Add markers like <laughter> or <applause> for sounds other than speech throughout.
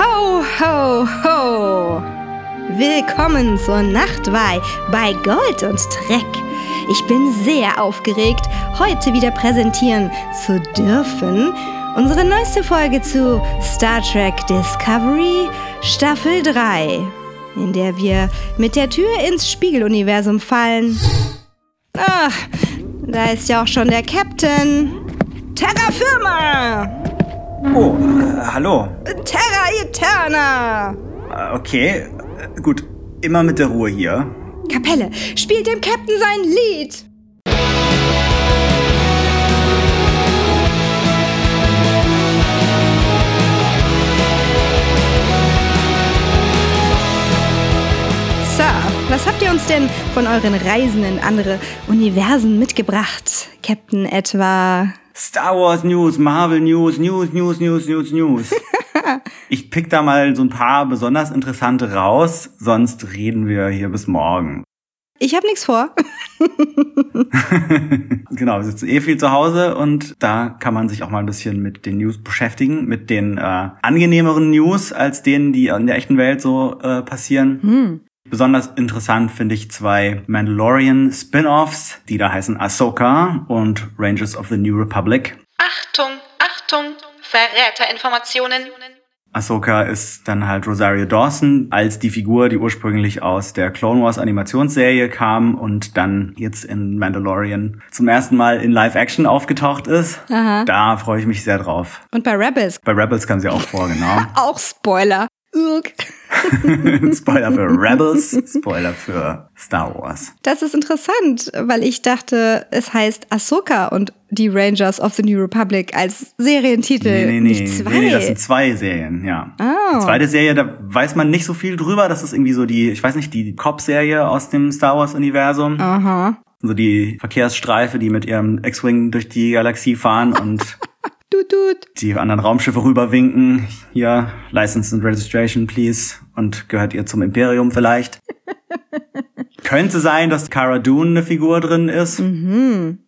Ho, ho, ho! Willkommen zur Nachtweih bei Gold und Dreck. Ich bin sehr aufgeregt, heute wieder präsentieren zu dürfen unsere neueste Folge zu Star Trek Discovery Staffel 3, in der wir mit der Tür ins Spiegeluniversum fallen. Ach, da ist ja auch schon der Captain. Terra Firma! Oh, äh, hallo. Terra Eterna! Äh, okay, äh, gut. Immer mit der Ruhe hier. Kapelle, spielt dem Captain sein Lied! Sir, was habt ihr uns denn von euren Reisen in andere Universen mitgebracht? Captain etwa. Star Wars News, Marvel News, News, News, News, News, News. <laughs> ich pick da mal so ein paar besonders interessante raus, sonst reden wir hier bis morgen. Ich hab nichts vor. <laughs> genau, wir sitzen eh viel zu Hause und da kann man sich auch mal ein bisschen mit den News beschäftigen, mit den äh, angenehmeren News als denen, die in der echten Welt so äh, passieren. Hm. Besonders interessant finde ich zwei Mandalorian Spin-offs, die da heißen Ahsoka und Rangers of the New Republic. Achtung, Achtung, Verräterinformationen. Ahsoka ist dann halt Rosario Dawson als die Figur, die ursprünglich aus der Clone Wars Animationsserie kam und dann jetzt in Mandalorian zum ersten Mal in Live-Action aufgetaucht ist. Aha. Da freue ich mich sehr drauf. Und bei Rebels. Bei Rebels kam sie auch vor, genau. <laughs> Auch Spoiler. Irk. <laughs> Spoiler für <laughs> Rebels, Spoiler für Star Wars. Das ist interessant, weil ich dachte, es heißt Ahsoka und die Rangers of the New Republic als Serientitel. Nee, nee, nee. Nicht zwei. nee, nee das sind zwei Serien, ja. Oh. Die zweite Serie, da weiß man nicht so viel drüber. Das ist irgendwie so die, ich weiß nicht, die Cop-Serie aus dem Star Wars-Universum. Aha. So die Verkehrsstreife, die mit ihrem X-Wing durch die Galaxie fahren und <laughs> Tut, tut. die anderen Raumschiffe rüberwinken. Hier, License and Registration, please. Und gehört ihr zum Imperium vielleicht. <laughs> Könnte sein, dass Cara Dune eine Figur drin ist. Mhm.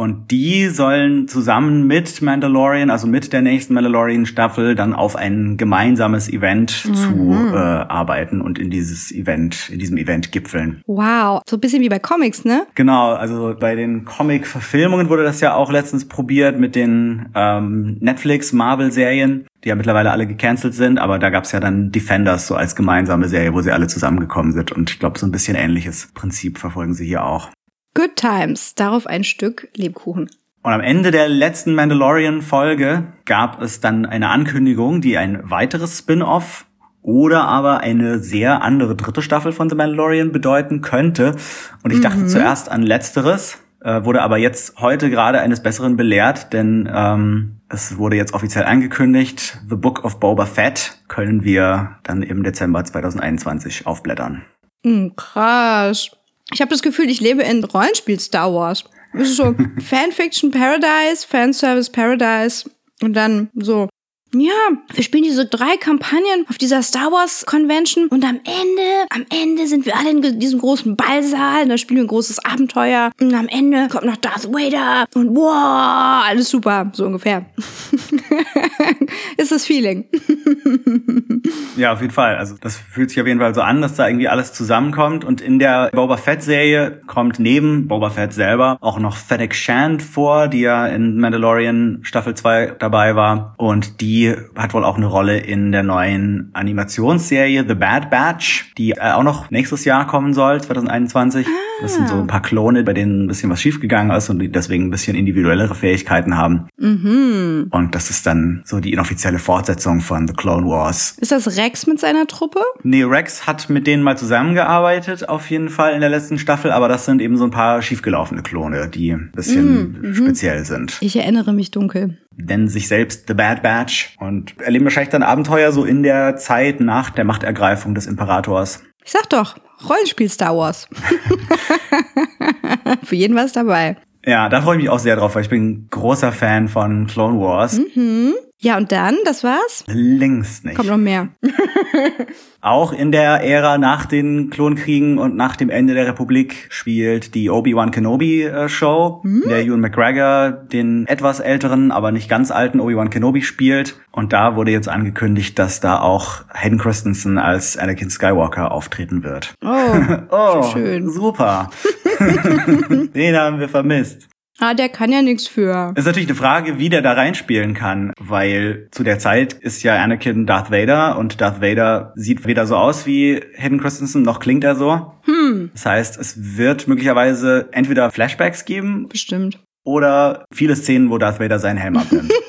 Und die sollen zusammen mit Mandalorian, also mit der nächsten Mandalorian-Staffel, dann auf ein gemeinsames Event Mhm. zu äh, arbeiten und in dieses Event, in diesem Event gipfeln. Wow. So ein bisschen wie bei Comics, ne? Genau, also bei den Comic-Verfilmungen wurde das ja auch letztens probiert mit den ähm, Netflix-Marvel-Serien, die ja mittlerweile alle gecancelt sind, aber da gab's ja dann Defenders so als gemeinsame Serie, wo sie alle zusammengekommen sind. Und ich glaube, so ein bisschen ähnliches Prinzip verfolgen sie hier auch. Good Times. Darauf ein Stück Lebkuchen. Und am Ende der letzten Mandalorian-Folge gab es dann eine Ankündigung, die ein weiteres Spin-off oder aber eine sehr andere dritte Staffel von The Mandalorian bedeuten könnte. Und ich dachte zuerst an letzteres, äh, wurde aber jetzt heute gerade eines Besseren belehrt, denn ähm, es wurde jetzt offiziell angekündigt, The Book of Boba Fett können wir dann im Dezember 2021 aufblättern. Hm, krass. Ich habe das Gefühl, ich lebe in Rollenspiel Star Wars. Es ist so <laughs> Fanfiction Paradise, Fanservice Paradise und dann so. Ja, wir spielen diese drei Kampagnen auf dieser Star Wars Convention und am Ende, am Ende sind wir alle in diesem großen Ballsaal und da spielen wir ein großes Abenteuer und am Ende kommt noch Darth Vader und wow, alles super, so ungefähr. <laughs> ist das Feeling. Ja, auf jeden Fall. Also das fühlt sich auf jeden Fall so an, dass da irgendwie alles zusammenkommt. Und in der Boba Fett-Serie kommt neben Boba Fett selber auch noch Fennec Shand vor, die ja in Mandalorian Staffel 2 dabei war. Und die hat wohl auch eine Rolle in der neuen Animationsserie The Bad Batch, die äh, auch noch nächstes Jahr kommen soll, 2021. Das sind so ein paar Klone, bei denen ein bisschen was schiefgegangen ist und die deswegen ein bisschen individuellere Fähigkeiten haben. Mhm. Und das ist dann so die inoffizielle Fortsetzung von The Clone Wars. Ist das Rex mit seiner Truppe? Nee, Rex hat mit denen mal zusammengearbeitet, auf jeden Fall in der letzten Staffel, aber das sind eben so ein paar schiefgelaufene Klone, die ein bisschen speziell sind. Ich erinnere mich dunkel. Nennen sich selbst The Bad Batch und erleben wahrscheinlich dann Abenteuer so in der Zeit nach der Machtergreifung des Imperators. Ich sag doch, Rollenspiel Star Wars. <laughs> Für jeden was dabei. Ja, da freue ich mich auch sehr drauf, weil ich bin großer Fan von Clone Wars. Ja, und dann, das war's? Längst nicht. Kommt noch mehr. <laughs> Auch in der Ära nach den Klonkriegen und nach dem Ende der Republik spielt die Obi-Wan Kenobi äh, Show, Hm? in der Ewan McGregor den etwas älteren, aber nicht ganz alten Obi-Wan Kenobi spielt. Und da wurde jetzt angekündigt, dass da auch Hayden Christensen als Anakin Skywalker auftreten wird. Oh, <laughs> Oh, schön. super. <laughs> den haben wir vermisst. Ah, der kann ja nichts für. Ist natürlich eine Frage, wie der da reinspielen kann, weil zu der Zeit ist ja Anakin Darth Vader und Darth Vader sieht weder so aus wie Hayden Christensen, noch klingt er so. Hm, Das heißt, es wird möglicherweise entweder Flashbacks geben bestimmt. oder viele Szenen, wo Darth Vader seinen Helm abnimmt. <laughs>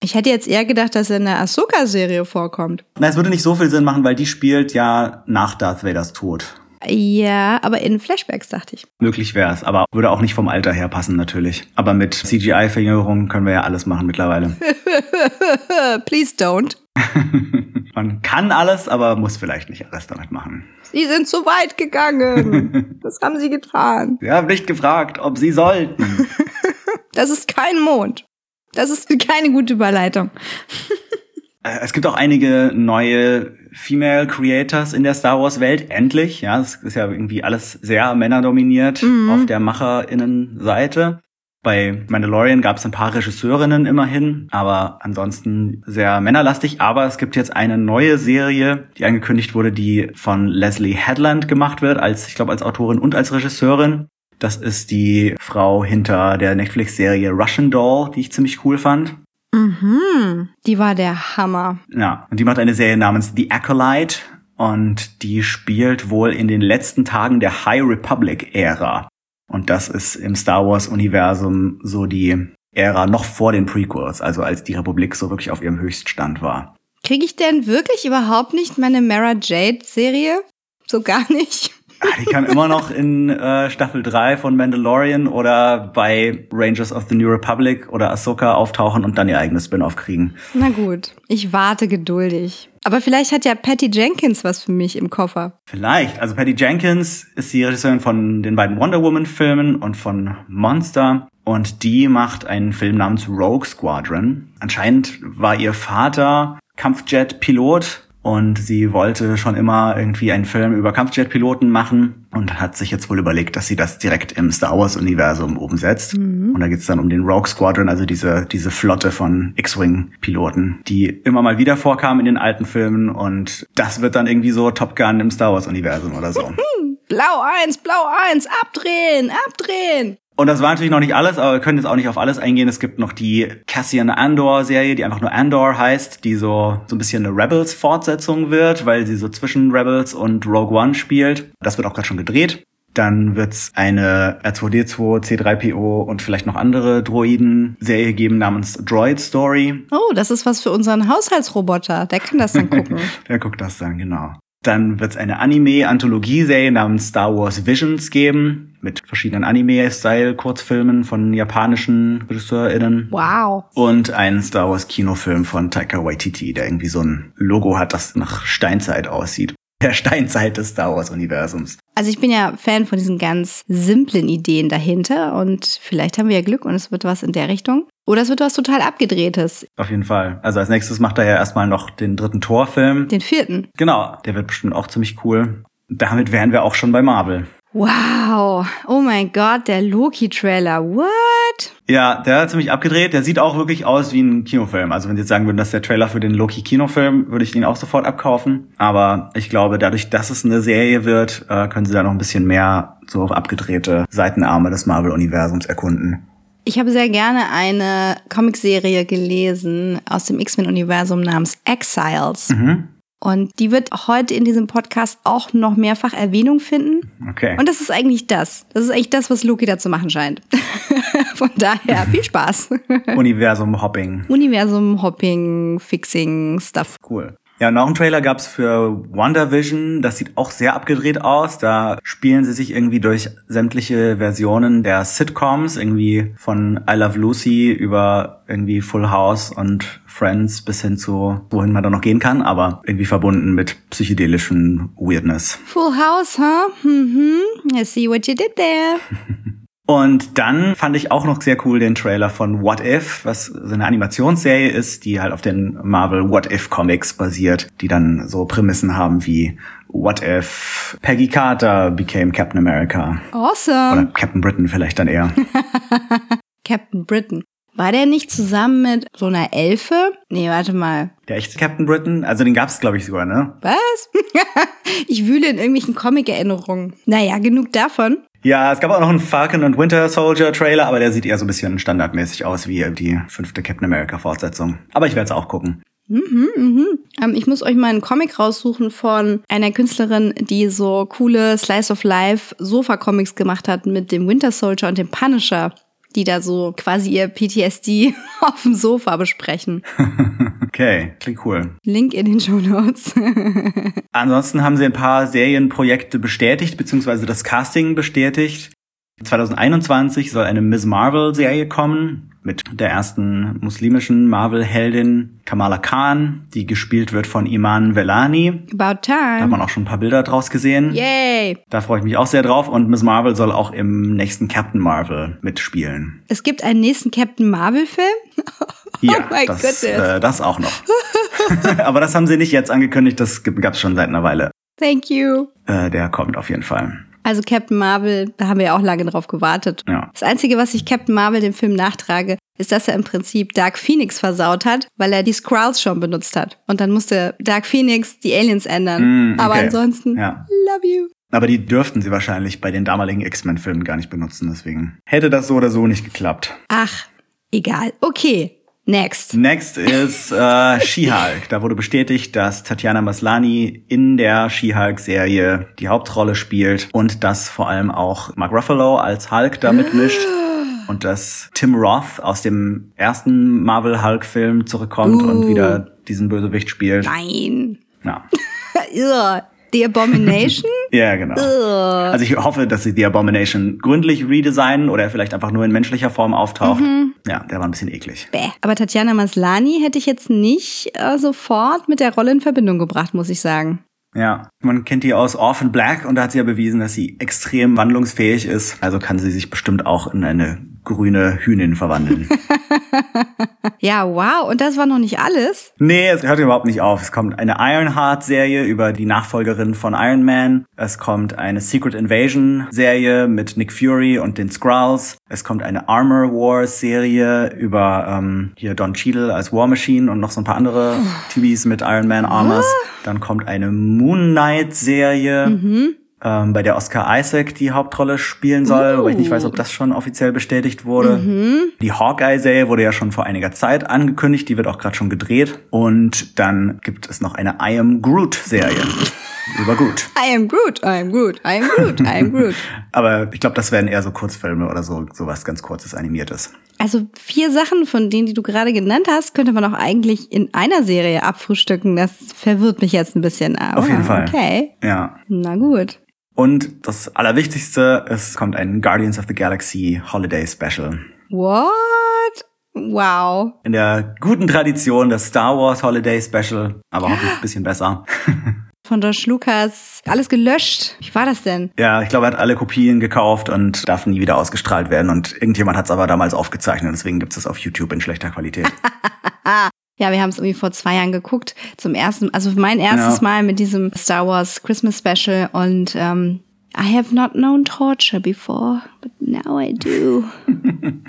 Ich hätte jetzt eher gedacht, dass er in der Ahsoka-Serie vorkommt. Na, es würde nicht so viel Sinn machen, weil die spielt ja nach Darth Vaders Tod. Ja, aber in Flashbacks dachte ich. Möglich wäre es, aber würde auch nicht vom Alter her passen natürlich. Aber mit CGI-Verjüngerung können wir ja alles machen mittlerweile. <laughs> Please don't. <laughs> Man kann alles, aber muss vielleicht nicht alles damit machen. Sie sind zu weit gegangen. <laughs> Das haben sie getan. Wir haben nicht gefragt, ob sie sollten. Das ist kein Mond. Das ist keine gute Überleitung. Äh, Es gibt auch einige neue Female Creators in der Star Wars Welt. Endlich, ja, es ist ja irgendwie alles sehr männerdominiert auf der Macherinnenseite. Bei Mandalorian gab es ein paar Regisseurinnen immerhin, aber ansonsten sehr männerlastig. Aber es gibt jetzt eine neue Serie, die angekündigt wurde, die von Leslie Headland gemacht wird, als ich glaube als Autorin und als Regisseurin. Das ist die Frau hinter der Netflix-Serie Russian Doll, die ich ziemlich cool fand. Mhm. Die war der Hammer. Ja, und die macht eine Serie namens The Acolyte und die spielt wohl in den letzten Tagen der High Republic-Ära. Und das ist im Star Wars-Universum so die Ära noch vor den Prequels, also als die Republik so wirklich auf ihrem Höchststand war. Kriege ich denn wirklich überhaupt nicht meine Mara Jade-Serie? So gar nicht. Ah, die kann immer noch in äh, Staffel 3 von Mandalorian oder bei Rangers of the New Republic oder Ahsoka auftauchen und dann ihr eigenes Spin-off kriegen. Na gut, ich warte geduldig. Aber vielleicht hat ja Patty Jenkins was für mich im Koffer. Vielleicht. Also Patty Jenkins ist die Regisseurin von den beiden Wonder Woman Filmen und von Monster. Und die macht einen Film namens Rogue Squadron. Anscheinend war ihr Vater Kampfjet-Pilot und sie wollte schon immer irgendwie einen Film über Kampfjet-Piloten machen und hat sich jetzt wohl überlegt, dass sie das direkt im Star Wars-Universum umsetzt. Und da geht's dann um den Rogue Squadron, also diese, diese Flotte von X-Wing-Piloten, die immer mal wieder vorkamen in den alten Filmen und das wird dann irgendwie so Top Gun im Star Wars-Universum oder so. <laughs> Blau 1, Blau 1, abdrehen, abdrehen. Und das war natürlich noch nicht alles, aber wir können jetzt auch nicht auf alles eingehen. Es gibt noch die Cassian Andor Serie, die einfach nur Andor heißt, die so, so ein bisschen eine Rebels Fortsetzung wird, weil sie so zwischen Rebels und Rogue One spielt. Das wird auch gerade schon gedreht. Dann wird's eine R2D2, C3PO und vielleicht noch andere Droiden-Serie geben namens Droid Story. Oh, das ist was für unseren Haushaltsroboter. Der kann das dann gucken. <laughs> Wer guckt das dann, genau. Dann wird's eine Anime-Anthologie-Serie namens Star Wars Visions geben, mit verschiedenen Anime-Style-Kurzfilmen von japanischen RegisseurInnen. wow. Und einen Star Wars-Kinofilm von Taika Waititi, der irgendwie so ein Logo hat, das nach Steinzeit aussieht. Der Steinzeit des Star Wars-Universums. Also ich bin ja Fan von diesen ganz simplen Ideen dahinter und vielleicht haben wir ja Glück und es wird was in der Richtung. Oder es wird was total abgedrehtes. Auf jeden Fall. Also als nächstes macht er ja erstmal noch den dritten Torfilm. Den vierten. Genau, der wird bestimmt auch ziemlich cool. Damit wären wir auch schon bei Marvel. Wow. Oh mein Gott, der Loki-Trailer. What? Ja, der hat ziemlich abgedreht. Der sieht auch wirklich aus wie ein Kinofilm. Also wenn Sie jetzt sagen würden, das ist der Trailer für den Loki-Kinofilm, würde ich ihn auch sofort abkaufen. Aber ich glaube, dadurch, dass es eine Serie wird, äh, können Sie da noch ein bisschen mehr so auf abgedrehte Seitenarme des Marvel-Universums erkunden. Ich habe sehr gerne eine Comicserie gelesen aus dem X-Men-Universum namens Exiles. Mhm. Und die wird heute in diesem Podcast auch noch mehrfach Erwähnung finden. Okay. Und das ist eigentlich das. Das ist eigentlich das, was Loki da zu machen scheint. <laughs> Von daher <laughs> viel Spaß. Universum-Hopping. Universum, Hopping, Fixing, Stuff. Cool. Ja, noch einen Trailer gab's für WandaVision. Das sieht auch sehr abgedreht aus. Da spielen sie sich irgendwie durch sämtliche Versionen der Sitcoms, irgendwie von I Love Lucy über irgendwie Full House und Friends bis hin zu wohin man da noch gehen kann, aber irgendwie verbunden mit psychedelischen Weirdness. Full House, huh? Mhm. I see what you did there. <laughs> Und dann fand ich auch noch sehr cool den Trailer von What If, was so eine Animationsserie ist, die halt auf den Marvel What If Comics basiert, die dann so Prämissen haben wie What If Peggy Carter became Captain America. Awesome. Oder Captain Britain vielleicht dann eher. <laughs> Captain Britain. War der nicht zusammen mit so einer Elfe? Nee, warte mal. Der echte Captain Britain? Also den gab's glaube ich sogar, ne? Was? <laughs> ich wühle in irgendwelchen Comic-Erinnerungen. Naja, genug davon. Ja, es gab auch noch einen Falcon und Winter Soldier Trailer, aber der sieht eher so ein bisschen standardmäßig aus wie die fünfte Captain America Fortsetzung. Aber ich werde es auch gucken. Mhm, mhm. Ähm, ich muss euch mal einen Comic raussuchen von einer Künstlerin, die so coole Slice of Life Sofa-Comics gemacht hat mit dem Winter Soldier und dem Punisher, die da so quasi ihr PTSD <laughs> auf dem Sofa besprechen. <laughs> okay, klingt cool. Link in den Show Notes. <laughs> Ansonsten haben sie ein paar Serienprojekte bestätigt, beziehungsweise das Casting bestätigt. 2021 soll eine Miss Marvel-Serie kommen mit der ersten muslimischen Marvel-Heldin Kamala Khan, die gespielt wird von Iman Velani. About time. Da hat man auch schon ein paar Bilder draus gesehen. Yay! Da freue ich mich auch sehr drauf. Und Miss Marvel soll auch im nächsten Captain Marvel mitspielen. Es gibt einen nächsten Captain Marvel-Film? <laughs> Ja, oh my das, äh, das auch noch. <laughs> Aber das haben sie nicht jetzt angekündigt, das gab es schon seit einer Weile. Thank you. Äh, der kommt auf jeden Fall. Also Captain Marvel, da haben wir ja auch lange drauf gewartet. Ja. Das Einzige, was ich Captain Marvel dem Film nachtrage, ist, dass er im Prinzip Dark Phoenix versaut hat, weil er die Skrulls schon benutzt hat. Und dann musste Dark Phoenix die Aliens ändern. Mm, okay. Aber ansonsten, Ja. love you. Aber die dürften sie wahrscheinlich bei den damaligen X-Men-Filmen gar nicht benutzen, deswegen hätte das so oder so nicht geklappt. Ach, egal. Okay, next. Next ist äh, She-Hulk. Da wurde bestätigt, dass Tatjana Maslany in der She-Hulk-Serie die Hauptrolle spielt und dass vor allem auch Mark Ruffalo als Hulk da mitmischt. <gasps> Und dass Tim Roth aus dem ersten Marvel-Hulk-Film zurückkommt Uh. und wieder diesen Bösewicht spielt. Nein. Ja. <laughs> The Abomination? <laughs> Ja, genau. Ugh. Also ich hoffe, dass sie The Abomination gründlich redesignen oder vielleicht einfach nur in menschlicher Form auftaucht. Mhm. Ja, der war ein bisschen eklig. Bäh. Aber Tatjana Maslany hätte ich jetzt nicht äh, sofort mit der Rolle in Verbindung gebracht, muss ich sagen. Ja, man kennt die aus Orphan Black und da hat sie ja bewiesen, dass sie extrem wandlungsfähig ist. Also kann sie sich bestimmt auch in eine grüne Hühnin verwandeln. <laughs> Ja, wow. Und das war noch nicht alles. nee, es hört überhaupt nicht auf. Es kommt eine Ironheart-Serie über die Nachfolgerin von Iron Man. Es kommt eine Secret Invasion-Serie mit Nick Fury und den Skrulls. Es kommt eine Armor Wars-Serie über ähm, hier Don Cheadle als War Machine und noch so ein paar andere TVs mit Iron Man Armors. Dann kommt eine Moon Knight-Serie. Ähm, bei der Oscar Isaac die Hauptrolle spielen soll, wobei ich nicht weiß, ob das schon offiziell bestätigt wurde. Die Hawkeye-Serie wurde ja schon vor einiger Zeit angekündigt, die wird auch gerade schon gedreht. Und dann gibt es noch eine I Am Groot-Serie über Groot. I am Groot, I am Groot, I am Groot, I am Groot. <laughs> Aber ich glaube, das werden eher so Kurzfilme oder so, sowas ganz kurzes Animiertes. Also vier Sachen von denen, die du gerade genannt hast, könnte man auch eigentlich in einer Serie abfrühstücken. Das verwirrt mich jetzt ein bisschen. Aber, Auf jeden Fall. Okay, Ja. na gut. Und das Allerwichtigste, es kommt ein Guardians of the Galaxy Holiday Special. What? Wow. In der guten Tradition des Star Wars Holiday Special, aber hoffentlich ein bisschen besser. <laughs> Von Josh Lucas alles gelöscht. Wie war das denn? Ja, ich glaube, er hat alle Kopien gekauft und darf nie wieder ausgestrahlt werden. Und irgendjemand hat es aber damals aufgezeichnet, deswegen gibt es auf YouTube in schlechter Qualität. <laughs> Ja, wir haben es irgendwie vor zwei Jahren geguckt. Zum ersten, also mein erstes Ja. Mal mit diesem Star Wars Christmas Special und ähm, I have not known torture before, but now I do. <laughs>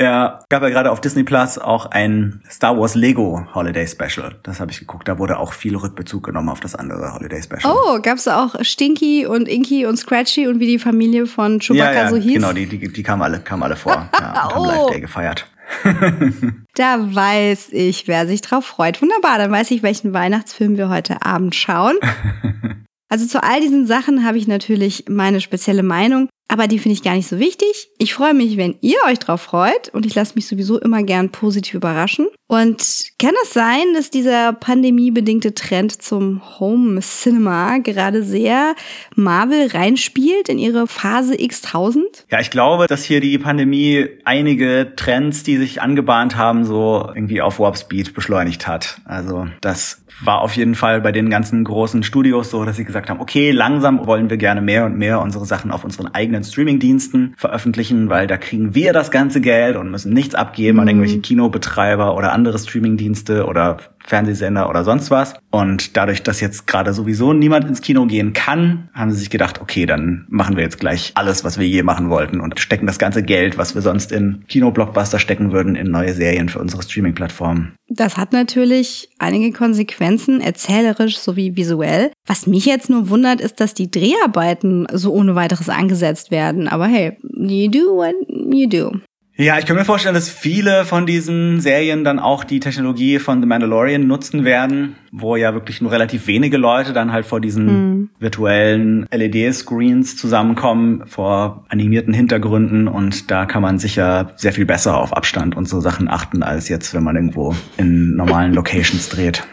Ja, gab ja gerade auf Disney Plus auch ein Star Wars Lego Holiday Special. Das habe ich geguckt. Da wurde auch viel Rückbezug genommen auf das andere Holiday Special. Oh, gab's da auch Stinky und Inky und Scratchy und wie die Familie von Chewbacca ja, ja, so hieß? genau, die, die, die kamen alle, kamen alle vor. <laughs> Ja, und haben Oh. Live Day gefeiert. <laughs> Da weiß ich, wer sich drauf freut. Wunderbar, dann weiß ich, welchen Weihnachtsfilm wir heute Abend schauen. <laughs> Also zu all diesen Sachen habe ich natürlich meine spezielle Meinung, aber die finde ich gar nicht so wichtig. Ich freue mich, wenn ihr euch drauf freut und ich lasse mich sowieso immer gern positiv überraschen. Und kann es sein, dass dieser pandemiebedingte Trend zum Home Cinema gerade sehr Marvel reinspielt in ihre Phase X1000? Ja, ich glaube, dass hier die Pandemie einige Trends, die sich angebahnt haben, so irgendwie auf Warp Speed beschleunigt hat. Also das war auf jeden Fall bei den ganzen großen Studios so, dass sie gesagt haben, okay, langsam wollen wir gerne mehr und mehr unsere Sachen auf unseren eigenen Streamingdiensten veröffentlichen, weil da kriegen wir das ganze Geld und müssen nichts abgeben an irgendwelche Kinobetreiber oder andere Streamingdienste oder Fernsehsender oder sonst was. Und dadurch, dass jetzt gerade sowieso niemand ins Kino gehen kann, haben sie sich gedacht, okay, dann machen wir jetzt gleich alles, was wir je machen wollten und stecken das ganze Geld, was wir sonst in Kinoblockbuster stecken würden, in neue Serien für unsere Streaming-Plattformen. Das hat natürlich einige Konsequenzen, erzählerisch sowie visuell. Was mich jetzt nur wundert, ist, dass die Dreharbeiten so ohne weiteres angesetzt werden. Aber hey, you do what you do. Ja, ich kann mir vorstellen, dass viele von diesen Serien dann auch die Technologie von The Mandalorian nutzen werden, wo ja wirklich nur relativ wenige Leute dann halt vor diesen mhm. virtuellen LED-Screens zusammenkommen, vor animierten Hintergründen und da kann man sicher sehr viel besser auf Abstand und so Sachen achten, als jetzt, wenn man irgendwo in normalen Locations dreht.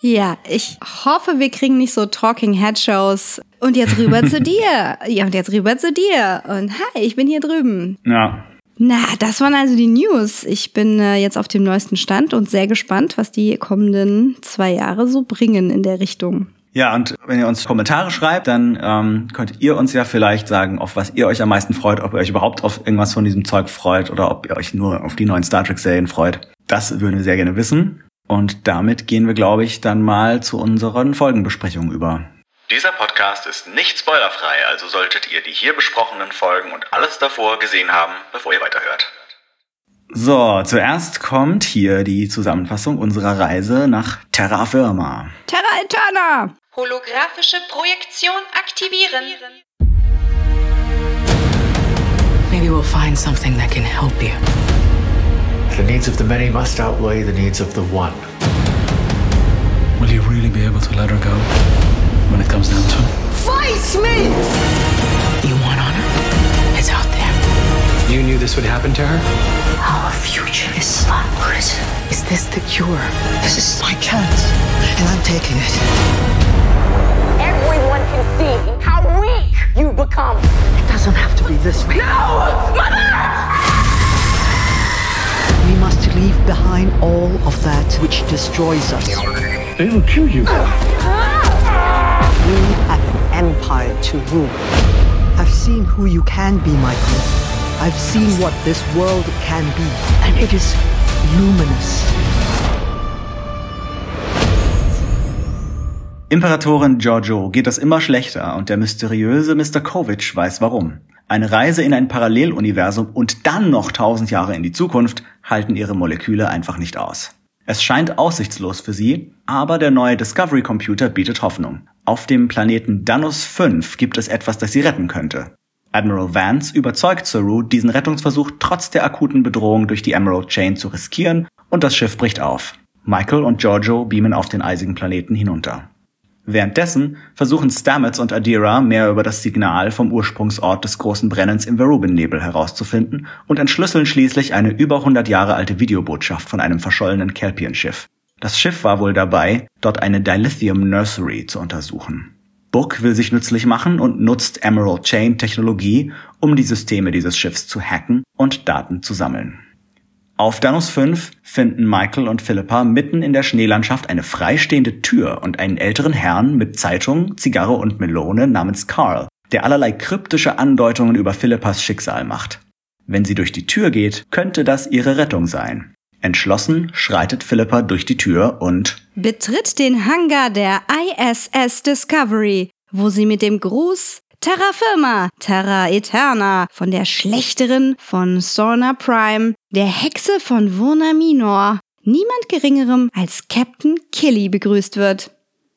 Ja, ich hoffe, wir kriegen nicht so Talking Head Shows. Und jetzt rüber zu <laughs> dir. Ja, und jetzt rüber zu dir. Und hi, ich bin hier drüben. Ja, na, das waren also die News. Ich bin äh, jetzt auf dem neuesten Stand und sehr gespannt, was die kommenden zwei Jahre so bringen in der Richtung. Ja, und wenn ihr uns Kommentare schreibt, dann ähm, könnt ihr uns ja vielleicht sagen, auf was ihr euch am meisten freut, ob ihr euch überhaupt auf irgendwas von diesem Zeug freut oder ob ihr euch nur auf die neuen Star Trek-Serien freut. Das würden wir sehr gerne wissen. Und damit gehen wir, glaube ich, dann mal zu unseren Folgenbesprechungen über. Dieser Podcast ist nicht spoilerfrei, also solltet ihr die hier besprochenen Folgen und alles davor gesehen haben, bevor ihr weiterhört. So, zuerst kommt hier die Zusammenfassung unserer Reise nach Terra Firma. Terra Eterna! Holographische Projektion aktivieren. Maybe we'll find something that can help you. The needs of the many must outweigh the needs of the one. Will you really be able to let her go? When it comes down to it. Fight me! You want honor? It's out there. You knew this would happen to her? Our future is slot prison. Is this the cure? This is my chance, and I'm taking it. Everyone can see how weak you become. It doesn't have to be this way. No! Mother! We must leave behind all of that which destroys us. They will kill you. Uh, We have an empire to rule. I've seen who you can be, Michael. I've seen what this world can be, and it is luminous. Imperatorin Giorgio geht es immer schlechter und der mysteriöse Mr. Kovic weiß warum. Eine Reise in ein Paralleluniversum und dann noch tausend Jahre in die Zukunft halten ihre Moleküle einfach nicht aus. Es scheint aussichtslos für sie, aber der neue Discovery Computer bietet Hoffnung. Auf dem Planeten Danus 5 gibt es etwas, das sie retten könnte. Admiral Vance überzeugt Saru, diesen Rettungsversuch trotz der akuten Bedrohung durch die Emerald Chain zu riskieren und das Schiff bricht auf. Michael und Giorgio beamen auf den eisigen Planeten hinunter. Währenddessen versuchen Stamets und Adira mehr über das Signal vom Ursprungsort des großen Brennens im Verubin-Nebel herauszufinden und entschlüsseln schließlich eine über 100 Jahre alte Videobotschaft von einem verschollenen Kelpien-Schiff. Das Schiff war wohl dabei, dort eine Dilithium Nursery zu untersuchen. Book will sich nützlich machen und nutzt Emerald Chain Technologie, um die Systeme dieses Schiffs zu hacken und Daten zu sammeln. Auf Danus 5 finden Michael und Philippa mitten in der Schneelandschaft eine freistehende Tür und einen älteren Herrn mit Zeitung, Zigarre und Melone namens Carl, der allerlei kryptische Andeutungen über Philippas Schicksal macht. Wenn sie durch die Tür geht, könnte das ihre Rettung sein. Entschlossen schreitet Philippa durch die Tür und betritt den Hangar der ISS Discovery, wo sie mit dem Gruß Terra Firma, Terra Eterna von der Schlechterin von Sorna Prime, der Hexe von Vurna Minor, niemand geringerem als Captain Killy begrüßt wird.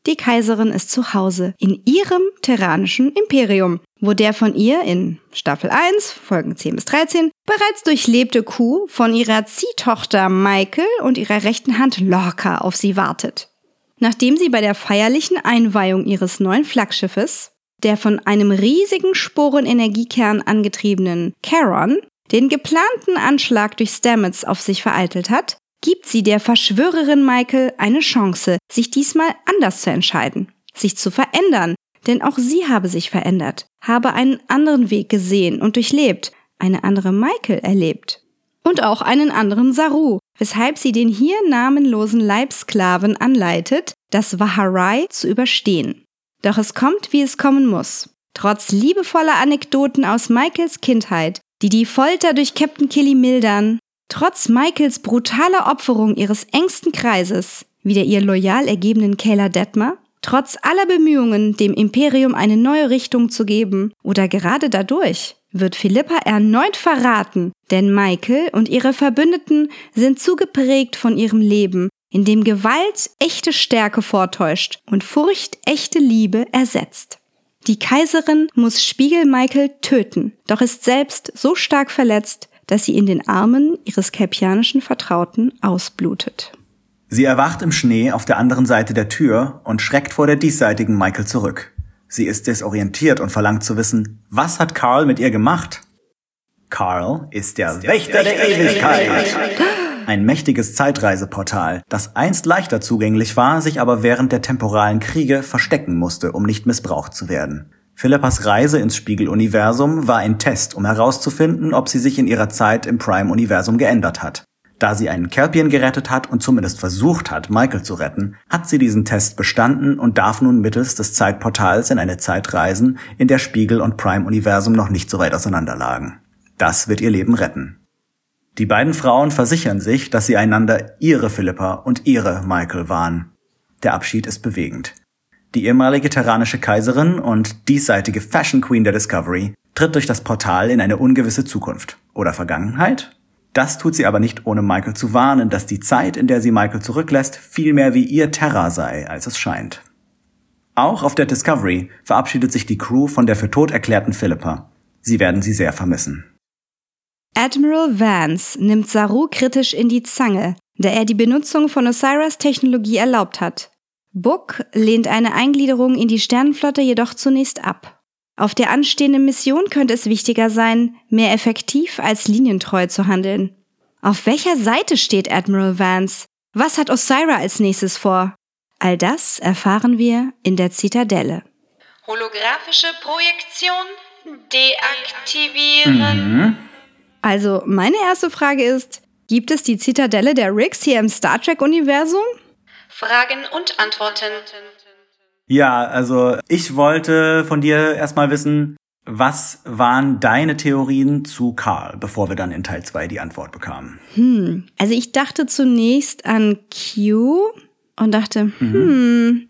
Die Kaiserin ist zu Hause in ihrem terranischen Imperium, wo der von ihr in Staffel 1, Folgen 10 bis 13, bereits durchlebte Kuh von ihrer Ziehtochter Michael und ihrer rechten Hand Lorca auf sie wartet. Nachdem sie bei der feierlichen Einweihung ihres neuen Flaggschiffes, der von einem riesigen Sporenenergiekern angetriebenen Charon, den geplanten Anschlag durch Stamets auf sich vereitelt hat, gibt sie der Verschwörerin Michael eine Chance, sich diesmal anders zu entscheiden, sich zu verändern, denn auch sie habe sich verändert, habe einen anderen Weg gesehen und durchlebt, eine andere Michael erlebt. Und auch einen anderen Saru, weshalb sie den hier namenlosen Leibsklaven anleitet, das Waharai zu überstehen. Doch es kommt, wie es kommen muss. Trotz liebevoller Anekdoten aus Michaels Kindheit, die die Folter durch Captain Killy mildern, trotz Michaels brutaler Opferung ihres engsten Kreises, wie der ihr loyal ergebenen Kayla Detmer, trotz aller Bemühungen, dem Imperium eine neue Richtung zu geben, oder gerade dadurch, wird Philippa erneut verraten, denn Michael und ihre Verbündeten sind zu geprägt von ihrem Leben, in dem Gewalt echte Stärke vortäuscht und Furcht echte Liebe ersetzt. Die Kaiserin muss Spiegel Michael töten, doch ist selbst so stark verletzt, dass sie in den Armen ihres kelpianischen Vertrauten ausblutet. Sie erwacht im Schnee auf der anderen Seite der Tür und schreckt vor der diesseitigen Michael zurück. Sie ist desorientiert und verlangt zu wissen, was hat Carl mit ihr gemacht? Carl ist der, Wächter, der, Ewigkeit. Ein mächtiges Zeitreiseportal, das einst leichter zugänglich war, sich aber während der temporalen Kriege verstecken musste, um nicht missbraucht zu werden. Philippas Reise ins Spiegeluniversum war ein Test, um herauszufinden, ob sie sich in ihrer Zeit im Prime-Universum geändert hat. Da sie einen Kelpien gerettet hat und zumindest versucht hat, Michael zu retten, hat sie diesen Test bestanden und darf nun mittels des Zeitportals in eine Zeit reisen, in der Spiegel und Prime-Universum noch nicht so weit auseinander lagen. Das wird ihr Leben retten. Die beiden Frauen versichern sich, dass sie einander ihre Philippa und ihre Michael waren. Der Abschied ist bewegend. Die ehemalige terranische Kaiserin und diesseitige Fashion Queen der Discovery tritt durch das Portal in eine ungewisse Zukunft oder Vergangenheit das tut sie aber nicht, ohne Michael zu warnen, dass die Zeit, in der sie Michael zurücklässt, viel mehr wie ihr Terra sei, als es scheint. Auch auf der Discovery verabschiedet sich die Crew von der für tot erklärten Philippa. Sie werden sie sehr vermissen. Admiral Vance nimmt Saru kritisch in die Zange, da er die Benutzung von Osiris Technologie erlaubt hat. Book lehnt eine Eingliederung in die Sternenflotte jedoch zunächst ab. Auf der anstehenden Mission könnte es wichtiger sein, mehr effektiv als linientreu zu handeln. Auf welcher Seite steht Admiral Vance? Was hat Osira als nächstes vor? All das erfahren wir in der Zitadelle. Holographische Projektion deaktivieren. Mhm. Also, meine erste Frage ist, gibt es die Zitadelle der Riggs hier im Star Trek-Universum? Fragen und Antworten. Ja, also ich wollte von dir erstmal wissen, was waren deine Theorien zu Karl, bevor wir dann in Teil 2 die Antwort bekamen? Hm, also ich dachte zunächst an Q und dachte, mhm. hm,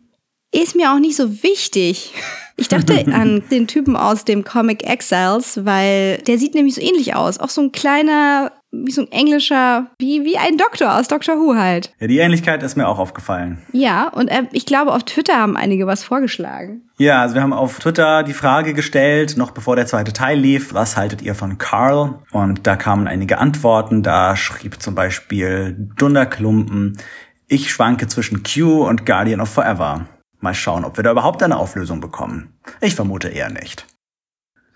ist mir auch nicht so wichtig. Ich dachte <laughs> an den Typen aus dem Comic Exiles, weil der sieht nämlich so ähnlich aus. Auch so ein kleiner wie so ein englischer, wie, wie ein Doktor aus Doctor Who halt. Ja, die Ähnlichkeit ist mir auch aufgefallen. Ja, und äh, ich glaube, auf Twitter haben einige was vorgeschlagen. Ja, also wir haben auf Twitter die Frage gestellt, noch bevor der zweite Teil lief, was haltet ihr von Carl? Und da kamen einige Antworten. Da schrieb zum Beispiel Dunderklumpen, ich schwanke zwischen Q und Guardian of Forever. Mal schauen, ob wir da überhaupt eine Auflösung bekommen. Ich vermute eher nicht.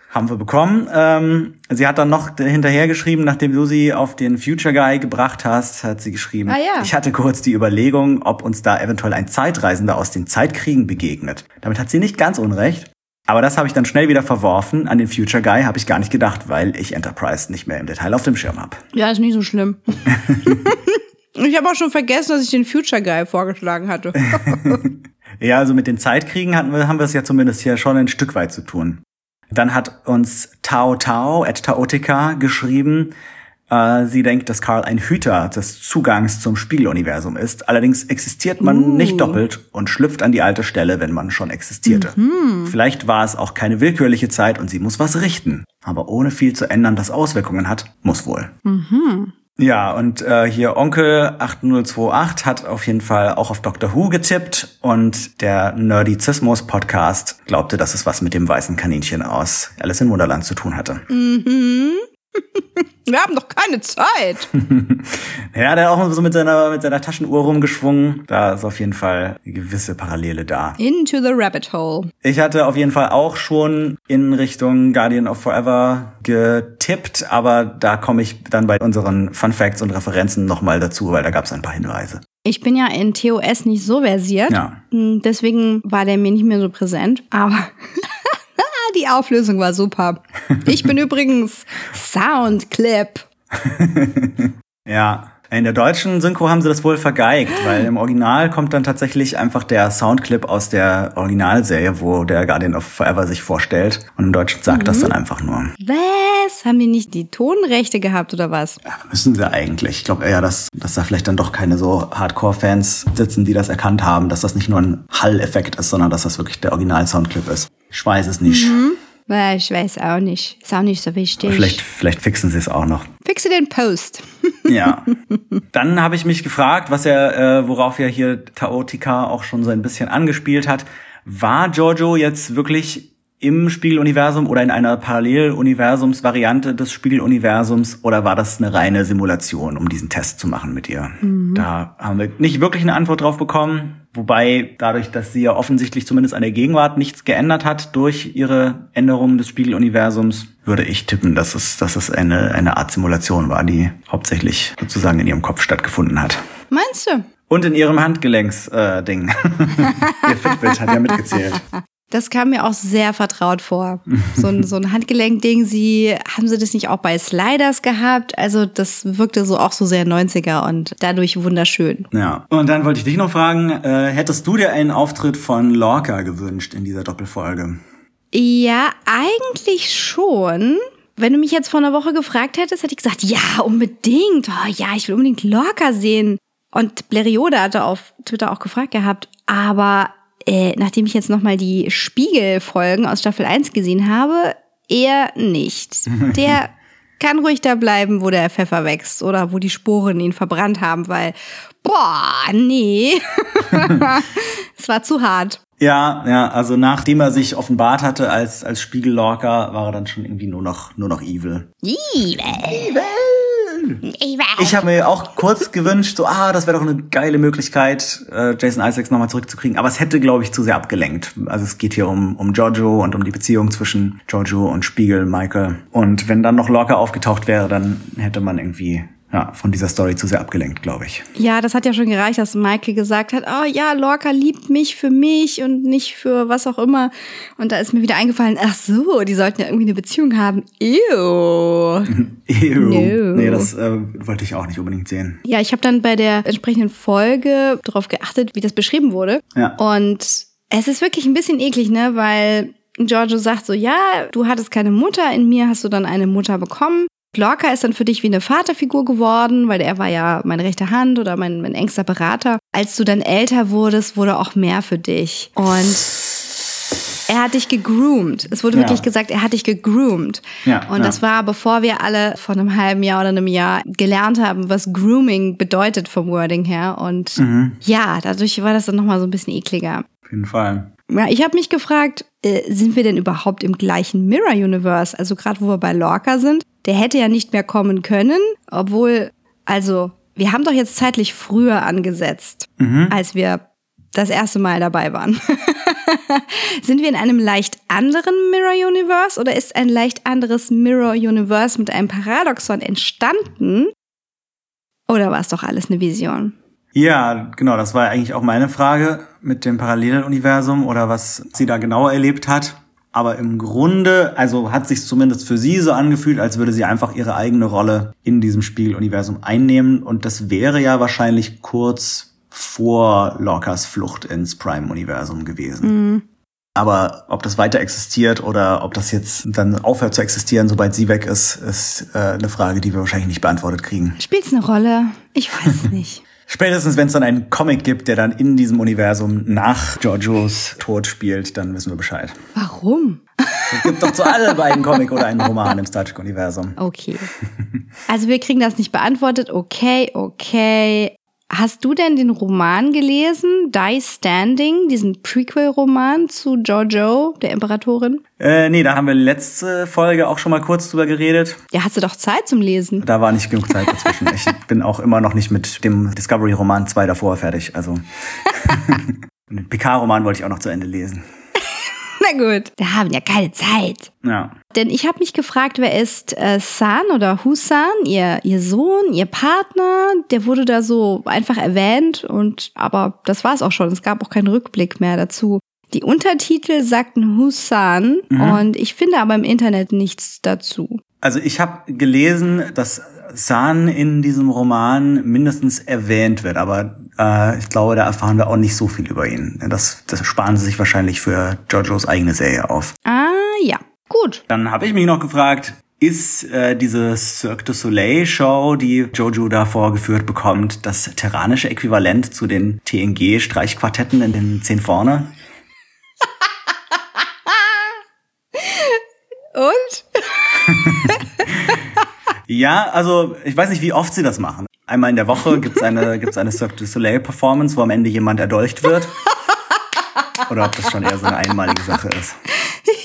Haben wir bekommen. Ähm, sie hat dann noch hinterher geschrieben, nachdem du sie auf den Future Guy gebracht hast, hat sie geschrieben, ah, ja. ich hatte kurz die Überlegung, ob uns da eventuell ein Zeitreisender aus den Zeitkriegen begegnet. Damit hat sie nicht ganz unrecht. Aber das habe ich dann schnell wieder verworfen. An den Future Guy habe ich gar nicht gedacht, weil ich Enterprise nicht mehr im Detail auf dem Schirm habe. Ja, ist nicht so schlimm. <laughs> ich habe auch schon vergessen, dass ich den Future Guy vorgeschlagen hatte. <laughs> ja, also mit den Zeitkriegen hatten wir, haben wir es ja zumindest hier schon ein Stück weit zu tun. Dann hat uns Tao Tao at Taotica geschrieben, äh, sie denkt, dass Karl ein Hüter des Zugangs zum Spiegeluniversum ist. Allerdings existiert man uh. nicht doppelt und schlüpft an die alte Stelle, wenn man schon existierte. Mhm. Vielleicht war es auch keine willkürliche Zeit und sie muss was richten. Aber ohne viel zu ändern, das Auswirkungen hat, muss wohl. Mhm. Ja, und äh, hier Onkel 8028 hat auf jeden Fall auch auf Doctor Who getippt und der Nerdizismus Podcast glaubte, dass es was mit dem weißen Kaninchen aus Alice in Wunderland zu tun hatte. Mhm. <laughs> Wir haben doch keine Zeit. <laughs> ja, der hat auch so mit seiner, mit seiner Taschenuhr rumgeschwungen. Da ist auf jeden Fall eine gewisse Parallele da. Into the rabbit hole. Ich hatte auf jeden Fall auch schon in Richtung Guardian of Forever getippt, aber da komme ich dann bei unseren Fun Facts und Referenzen nochmal dazu, weil da gab es ein paar Hinweise. Ich bin ja in TOS nicht so versiert. Ja. Hm, deswegen war der mir nicht mehr so präsent. Aber <laughs> die Auflösung war super. Ich bin <laughs> übrigens Soundclip. <laughs> ja. In der deutschen Synchro haben sie das wohl vergeigt, weil im Original kommt dann tatsächlich einfach der Soundclip aus der Originalserie, wo der Guardian of Forever sich vorstellt. Und im Deutschen sagt das dann einfach nur. Was? Haben die nicht die Tonrechte gehabt oder was? Ja, müssen sie eigentlich. Ich glaube eher, dass, dass da vielleicht dann doch keine so Hardcore-Fans sitzen, die das erkannt haben, dass das nicht nur ein Hall-Effekt ist, sondern dass das wirklich der Original-Soundclip ist. Ich weiß es nicht. Ja, Ich weiß auch nicht. Ist auch nicht so wichtig. Vielleicht, vielleicht fixen sie es auch noch. Fixe den Post. <laughs> Ja. Dann habe ich mich gefragt, was er, äh, worauf ja hier Taotika auch schon so ein bisschen angespielt hat. War Giorgio jetzt wirklich im Spiegeluniversum oder in einer Paralleluniversumsvariante des Spiegeluniversums oder war das eine reine Simulation, um diesen Test zu machen mit ihr? Da haben wir nicht wirklich eine Antwort drauf bekommen. Wobei dadurch, dass sie ja offensichtlich zumindest an der Gegenwart nichts geändert hat durch ihre Änderungen des Spiegeluniversums, würde ich tippen, dass es, dass es eine, eine Art Simulation war, die hauptsächlich sozusagen in ihrem Kopf stattgefunden hat. Meinst du? Und in ihrem Handgelenks-Ding. Äh. <laughs> Ihr Fitbit hat ja mitgezählt. <laughs> Das kam mir auch sehr vertraut vor. <laughs> So ein, so ein Handgelenkding. Sie, haben sie das nicht auch bei Sliders gehabt? Also das wirkte so auch so sehr 90er und dadurch wunderschön. Ja. Und dann wollte ich dich noch fragen, äh, hättest du dir einen Auftritt von Lorca gewünscht in dieser Doppelfolge? Ja, eigentlich schon. Wenn du mich jetzt vor einer Woche gefragt hättest, hätte ich gesagt, ja, unbedingt. Oh, ja, ich will unbedingt Lorca sehen. Und Bleriode hatte auf Twitter auch gefragt gehabt. Aber äh, nachdem ich jetzt nochmal die Spiegelfolgen aus Staffel 1 gesehen habe, eher nicht. <laughs> Der kann ruhig da bleiben, wo der Pfeffer wächst oder wo die Sporen ihn verbrannt haben, weil, boah, nee. <laughs> Es war zu hart. Ja, ja, also nachdem er sich offenbart hatte als, als Spiegel-Lorca, war er dann schon irgendwie nur noch, nur noch evil. Ich habe mir auch kurz gewünscht, so, ah, das wäre doch eine geile Möglichkeit, äh, Jason Isaacs nochmal zurückzukriegen. Aber es hätte, glaube ich, zu sehr abgelenkt. Also es geht hier um, um Giorgio und um die Beziehung zwischen Giorgio und Spiegel, Michael. Und wenn dann noch Lorca aufgetaucht wäre, dann hätte man irgendwie ja, von dieser Story zu sehr abgelenkt, glaube ich. Ja, das hat ja schon gereicht, dass Michael gesagt hat, oh ja, Lorca liebt mich für mich und nicht für was auch immer. Und da ist mir wieder eingefallen, ach so, die sollten ja irgendwie eine Beziehung haben. Ew. <laughs> Ew. No. Nee, das äh, wollte ich auch nicht unbedingt sehen. Ja, ich habe dann bei der entsprechenden Folge darauf geachtet, wie das beschrieben wurde. Ja. Und es ist wirklich ein bisschen eklig, ne, weil Giorgio sagt so, ja, du hattest keine Mutter, in mir hast du dann eine Mutter bekommen. Lorca ist dann für dich wie eine Vaterfigur geworden, weil er war ja meine rechte Hand oder mein, mein engster Berater. Als du dann älter wurdest, wurde auch mehr für dich. Und er hat dich gegroomt. Es wurde Ja. wirklich gesagt, er hat dich gegroomt. Ja, Und ja. das war, bevor wir alle vor einem halben Jahr oder einem Jahr gelernt haben, was Grooming bedeutet vom Wording her. Und Mhm. ja, dadurch war das dann nochmal so ein bisschen ekliger. Auf jeden Fall. Ja, ich habe mich gefragt, äh, sind wir denn überhaupt im gleichen Mirror-Universe? Also gerade wo wir bei Lorca sind, der hätte ja nicht mehr kommen können, obwohl, also wir haben doch jetzt zeitlich früher angesetzt, als wir das erste Mal dabei waren. <laughs> sind wir in einem leicht anderen Mirror-Universe oder ist ein leicht anderes Mirror-Universe mit einem Paradoxon entstanden? Oder war es doch alles eine Vision? Ja, genau, das war eigentlich auch meine Frage mit dem Paralleluniversum oder was sie da genau erlebt hat. Aber im Grunde, also hat sich zumindest für sie so angefühlt, als würde sie einfach ihre eigene Rolle in diesem Spiegeluniversum einnehmen. Und das wäre ja wahrscheinlich kurz vor Lorcas Flucht ins Prime-Universum gewesen. Aber ob das weiter existiert oder ob das jetzt dann aufhört zu existieren, sobald sie weg ist, ist äh, eine Frage, die wir wahrscheinlich nicht beantwortet kriegen. Spielt's eine Rolle? Ich weiß es <laughs> nicht. Spätestens, wenn es dann einen Comic gibt, der dann in diesem Universum nach Giorgios Tod spielt, dann wissen wir Bescheid. Warum? Es gibt doch zu allen beiden Comic oder einen Roman im Star Trek-Universum. Okay. Also wir kriegen das nicht beantwortet. Okay, okay. Hast du denn den Roman gelesen, Die Standing, diesen Prequel-Roman zu Giorgio, der Imperatorin? Äh, nee, da haben wir letzte Folge auch schon mal kurz drüber geredet. Ja, hast du doch Zeit zum Lesen. Da war nicht genug Zeit dazwischen. Ich <laughs> bin auch immer noch nicht mit dem Discovery-Roman 2 davor fertig. Also <laughs> den PK-Roman wollte ich auch noch zu Ende lesen. <laughs> Na gut. Wir haben ja keine Zeit. Ja. Denn ich habe mich gefragt, wer ist äh, San oder Husan, ihr, ihr Sohn, ihr Partner? Der wurde da so einfach erwähnt und aber das war es auch schon. Es gab auch keinen Rückblick mehr dazu. Die Untertitel sagten Husan und ich finde aber im Internet nichts dazu. Also ich habe gelesen, dass San in diesem Roman mindestens erwähnt wird, aber äh, ich glaube, da erfahren wir auch nicht so viel über ihn. Das, das sparen sie sich wahrscheinlich für Jojos eigene Serie auf. Ah, ja. Gut. Dann habe ich mich noch gefragt, ist äh, diese Cirque du Soleil Show, die Jojo da vorgeführt bekommt, das terranische Äquivalent zu den TNG Streichquartetten in den Zehn vorne? <laughs> Und? <laughs> Ja, also ich weiß nicht, wie oft sie das machen. Einmal in der Woche gibt's eine, gibt's eine Cirque du Soleil Performance, wo am Ende jemand erdolcht wird. Oder ob das schon eher so eine einmalige Sache ist. <laughs>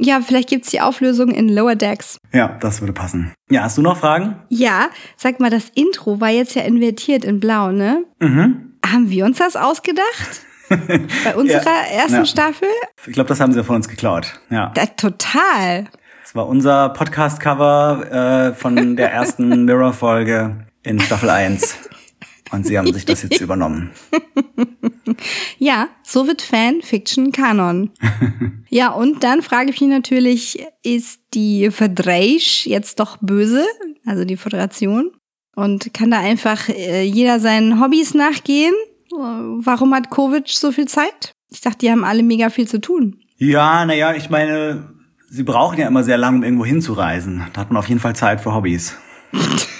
Ja, vielleicht gibt's die Auflösung in Lower Decks. Ja, das würde passen. Ja, hast du noch Fragen? Ja, sag mal, das Intro war jetzt ja invertiert in Blau, ne? Mhm. Haben wir uns das ausgedacht? <laughs> Bei unserer Ja. ersten Ja. Staffel? Ich glaube, das haben sie von uns geklaut. Ja. Da, total. Das war unser Podcast-Cover äh, von der ersten <laughs> Mirror-Folge in Staffel 1. Und sie haben sich das jetzt übernommen. <laughs> Ja, so wird Fanfiction Kanon. <laughs> ja, und dann frage ich mich natürlich, ist die Verdreisch jetzt doch böse? Also die Föderation? Und kann da einfach äh, jeder seinen Hobbys nachgehen? Warum hat Kovic so viel Zeit? Ich dachte, die haben alle mega viel zu tun. Ja, naja, ich meine, sie brauchen ja immer sehr lang, um irgendwo hinzureisen. Da hat man auf jeden Fall Zeit für Hobbys.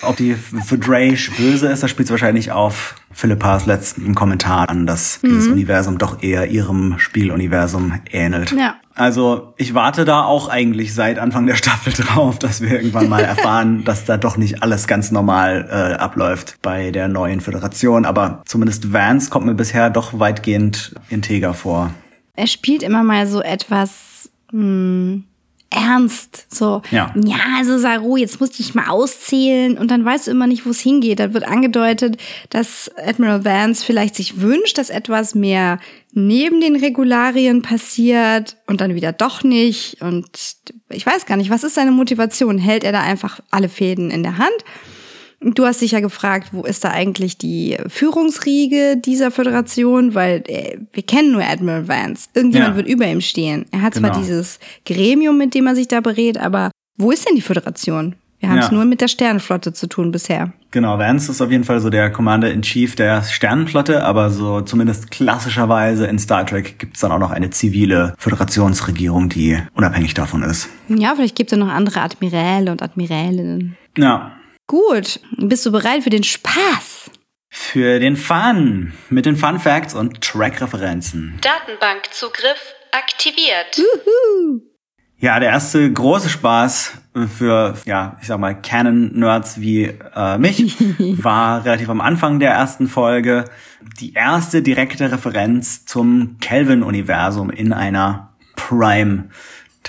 Ob die für Drake böse ist, das spielt wahrscheinlich auf Philippas letzten Kommentar an, dass dieses Universum doch eher ihrem Spieluniversum ähnelt. Ja. Also ich warte da auch eigentlich seit Anfang der Staffel <laughs> drauf, dass wir irgendwann mal <laughs> erfahren, dass da doch nicht alles ganz normal äh, abläuft bei der neuen Föderation. Aber zumindest Vance kommt mir bisher doch weitgehend integer vor. Er spielt immer mal so etwas hm, ernst. So, Ja. ja, also Saru, jetzt musst du dich mal auszählen und dann weißt du immer nicht, wo es hingeht. Da wird angedeutet, dass Admiral Vance vielleicht sich wünscht, dass etwas mehr neben den Regularien passiert und dann wieder doch nicht. Und ich weiß gar nicht, was ist seine Motivation? Hält er da einfach alle Fäden in der Hand? Du hast dich ja gefragt, wo ist da eigentlich die Führungsriege dieser Föderation? Weil äh, wir kennen nur Admiral Vance. Irgendjemand Ja. wird über ihm stehen. Er hat zwar Genau. dieses Gremium, mit dem er sich da berät, aber wo ist denn die Föderation? Wir haben es Ja. nur mit der Sternenflotte zu tun bisher. Genau, Vance ist auf jeden Fall so der Commander-in-Chief der Sternenflotte, aber so zumindest klassischerweise in Star Trek gibt's dann auch noch eine zivile Föderationsregierung, die unabhängig davon ist. Ja, vielleicht gibt es ja noch andere Admiräle und Admirälinnen. Ja, Gut, bist du bereit für den Spaß? für den Fun mit den Fun Facts und Track-Referenzen. Datenbankzugriff aktiviert. Ja, der erste große Spaß für, ja, ich sag mal, Canon-Nerds wie äh, mich <laughs> war relativ am Anfang der ersten Folge die erste direkte Referenz zum Kelvin-Universum in einer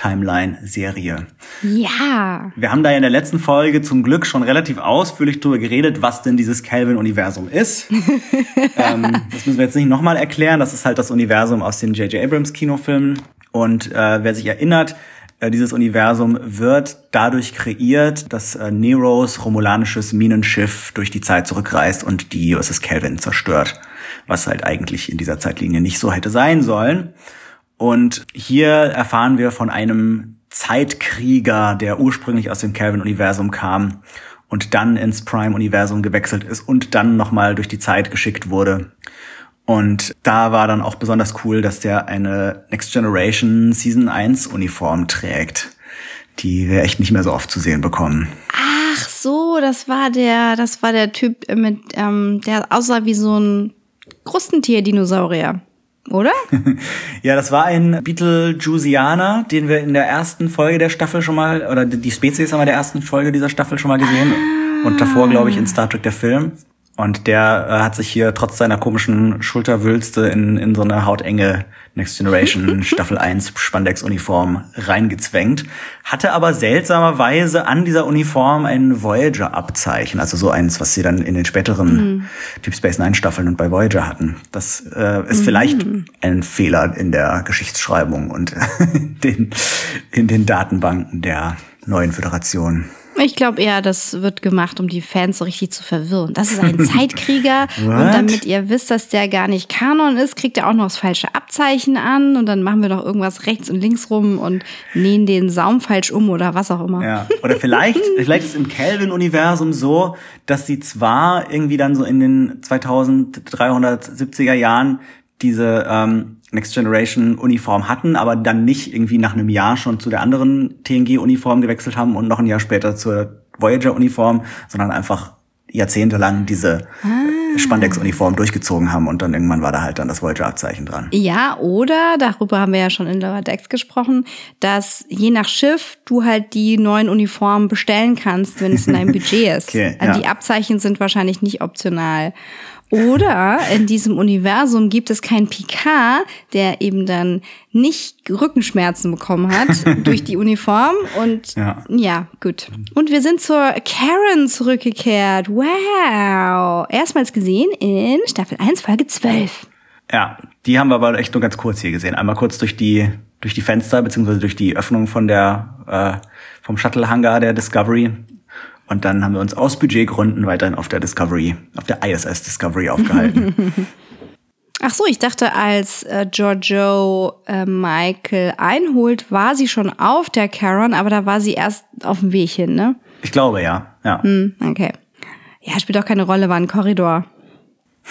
Prime-Timeline-Serie. Ja. Wir haben da ja in der letzten Folge zum Glück schon relativ ausführlich drüber geredet, was denn dieses Kelvin-Universum ist. <laughs> ähm, das müssen wir jetzt nicht nochmal erklären. Das ist halt das Universum aus den J.J. Abrams Kinofilmen. Und äh, wer sich erinnert, äh, dieses Universum wird dadurch kreiert, dass äh, Neros romulanisches Minenschiff durch die Zeit zurückreist und die USS Kelvin zerstört. Was halt eigentlich in dieser Zeitlinie nicht so hätte sein sollen. Und hier erfahren wir von einem Zeitkrieger, der ursprünglich aus dem Kelvin-Universum kam und dann ins Prime-Universum gewechselt ist und dann nochmal durch die Zeit geschickt wurde. Und da war dann auch besonders cool, dass der eine Next Generation Season 1 Uniform trägt, die wir echt nicht mehr so oft zu sehen bekommen. Ach so, das war der, das war der Typ mit, ähm, der aussah wie so ein Krustentier-Dinosaurier, oder? <laughs> Ja, das war ein Beetlejuiceaner, den wir in der ersten Folge der Staffel schon mal, oder die Spezies haben wir in der ersten Folge dieser Staffel schon mal gesehen. Und davor, glaube ich, in Star Trek der Film. Und der äh, hat sich hier trotz seiner komischen Schulterwülste in, in so eine hautenge Next Generation <laughs> Staffel 1 Spandex-Uniform reingezwängt. Hatte aber seltsamerweise an dieser Uniform ein Voyager-Abzeichen. Also so eins, was sie dann in den späteren Deep Space Nine Staffeln und bei Voyager hatten. Das äh, ist vielleicht ein Fehler in der Geschichtsschreibung und <laughs> den, in den Datenbanken der neuen Föderation. Ich glaube eher, das wird gemacht, um die Fans so richtig zu verwirren. Das ist ein <laughs> Zeitkrieger und damit ihr wisst, dass der gar nicht Kanon ist, kriegt er auch noch das falsche Abzeichen an und dann machen wir noch irgendwas rechts und links rum und nähen den Saum falsch um oder was auch immer. Ja. Oder vielleicht, <laughs> vielleicht ist im Kelvin-Universum so, dass sie zwar irgendwie dann so in den 2370er Jahren diese ähm, Next Generation Uniform hatten, aber dann nicht irgendwie nach einem Jahr schon zu der anderen TNG-Uniform gewechselt haben und noch ein Jahr später zur Voyager-Uniform, sondern einfach jahrzehntelang diese Spandex-Uniform durchgezogen haben und dann irgendwann war da halt dann das Voyager-Abzeichen dran. Ja, oder, darüber haben wir ja schon in Lower Decks gesprochen, dass je nach Schiff du halt die neuen Uniformen bestellen kannst, wenn es in deinem <laughs> Budget ist. Okay, also ja. Die Abzeichen sind wahrscheinlich nicht optional. Oder in diesem Universum gibt es keinen Picard, der eben dann nicht Rückenschmerzen bekommen hat <laughs> durch die Uniform. Und Ja. ja, gut. Und wir sind zur Karen zurückgekehrt. Wow. Erstmals gesehen in Staffel 1, Folge 12. Ja, die haben wir aber echt nur ganz kurz hier gesehen. Einmal kurz durch die durch die Fenster beziehungsweise durch die Öffnung von der äh, vom Shuttle-Hangar der Discovery. Und dann haben wir uns aus Budgetgründen weiterhin auf der Discovery, auf der ISS Discovery aufgehalten. <laughs> Ach so, ich dachte, als äh, Giorgio äh, Michael einholt, war sie schon auf der Karen, aber da war sie erst auf dem Weg hin, ne? ich glaube ja, ja. Hm, okay. Ja, spielt auch keine Rolle, war ein Korridor.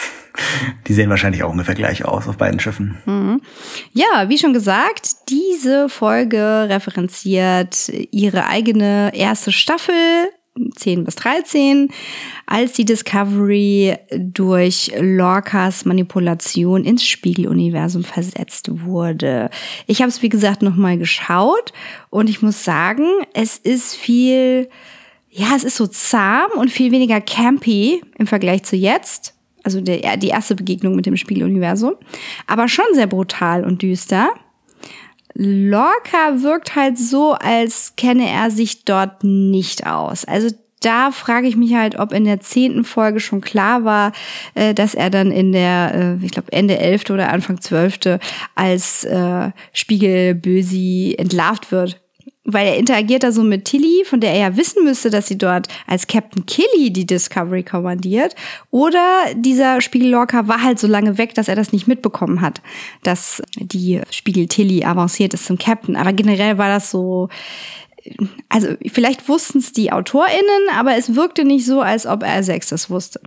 <laughs> Die sehen wahrscheinlich auch ungefähr gleich aus auf beiden Schiffen. Ja, wie schon gesagt, diese Folge referenziert ihre eigene erste Staffel, 10 bis 13, als die Discovery durch Lorcas Manipulation ins Spiegeluniversum versetzt wurde. Ich habe es, wie gesagt, nochmal geschaut und ich muss sagen, es ist viel, ja, es ist so zahm und viel weniger campy im Vergleich zu jetzt. Also der, die erste Begegnung mit dem Spiegeluniversum. Aber schon sehr brutal und düster. Lorca wirkt halt so, als kenne er sich dort nicht aus. Also da frage ich mich halt, ob in der zehnten Folge schon klar war, äh, dass er dann in der, äh, ich glaube Ende elfte oder Anfang zwölfte als äh, Spiegelbösi entlarvt wird. Weil er interagiert da so mit Tilly, von der er ja wissen müsste, dass sie dort als Captain Killy die Discovery kommandiert. Oder dieser Spiegel Lorca war halt so lange weg, dass er das nicht mitbekommen hat, dass die Spiegel Tilly avanciert ist zum Captain. Aber generell war das so, also vielleicht wussten es die AutorInnen, aber es wirkte nicht so, als ob er selbst das wusste.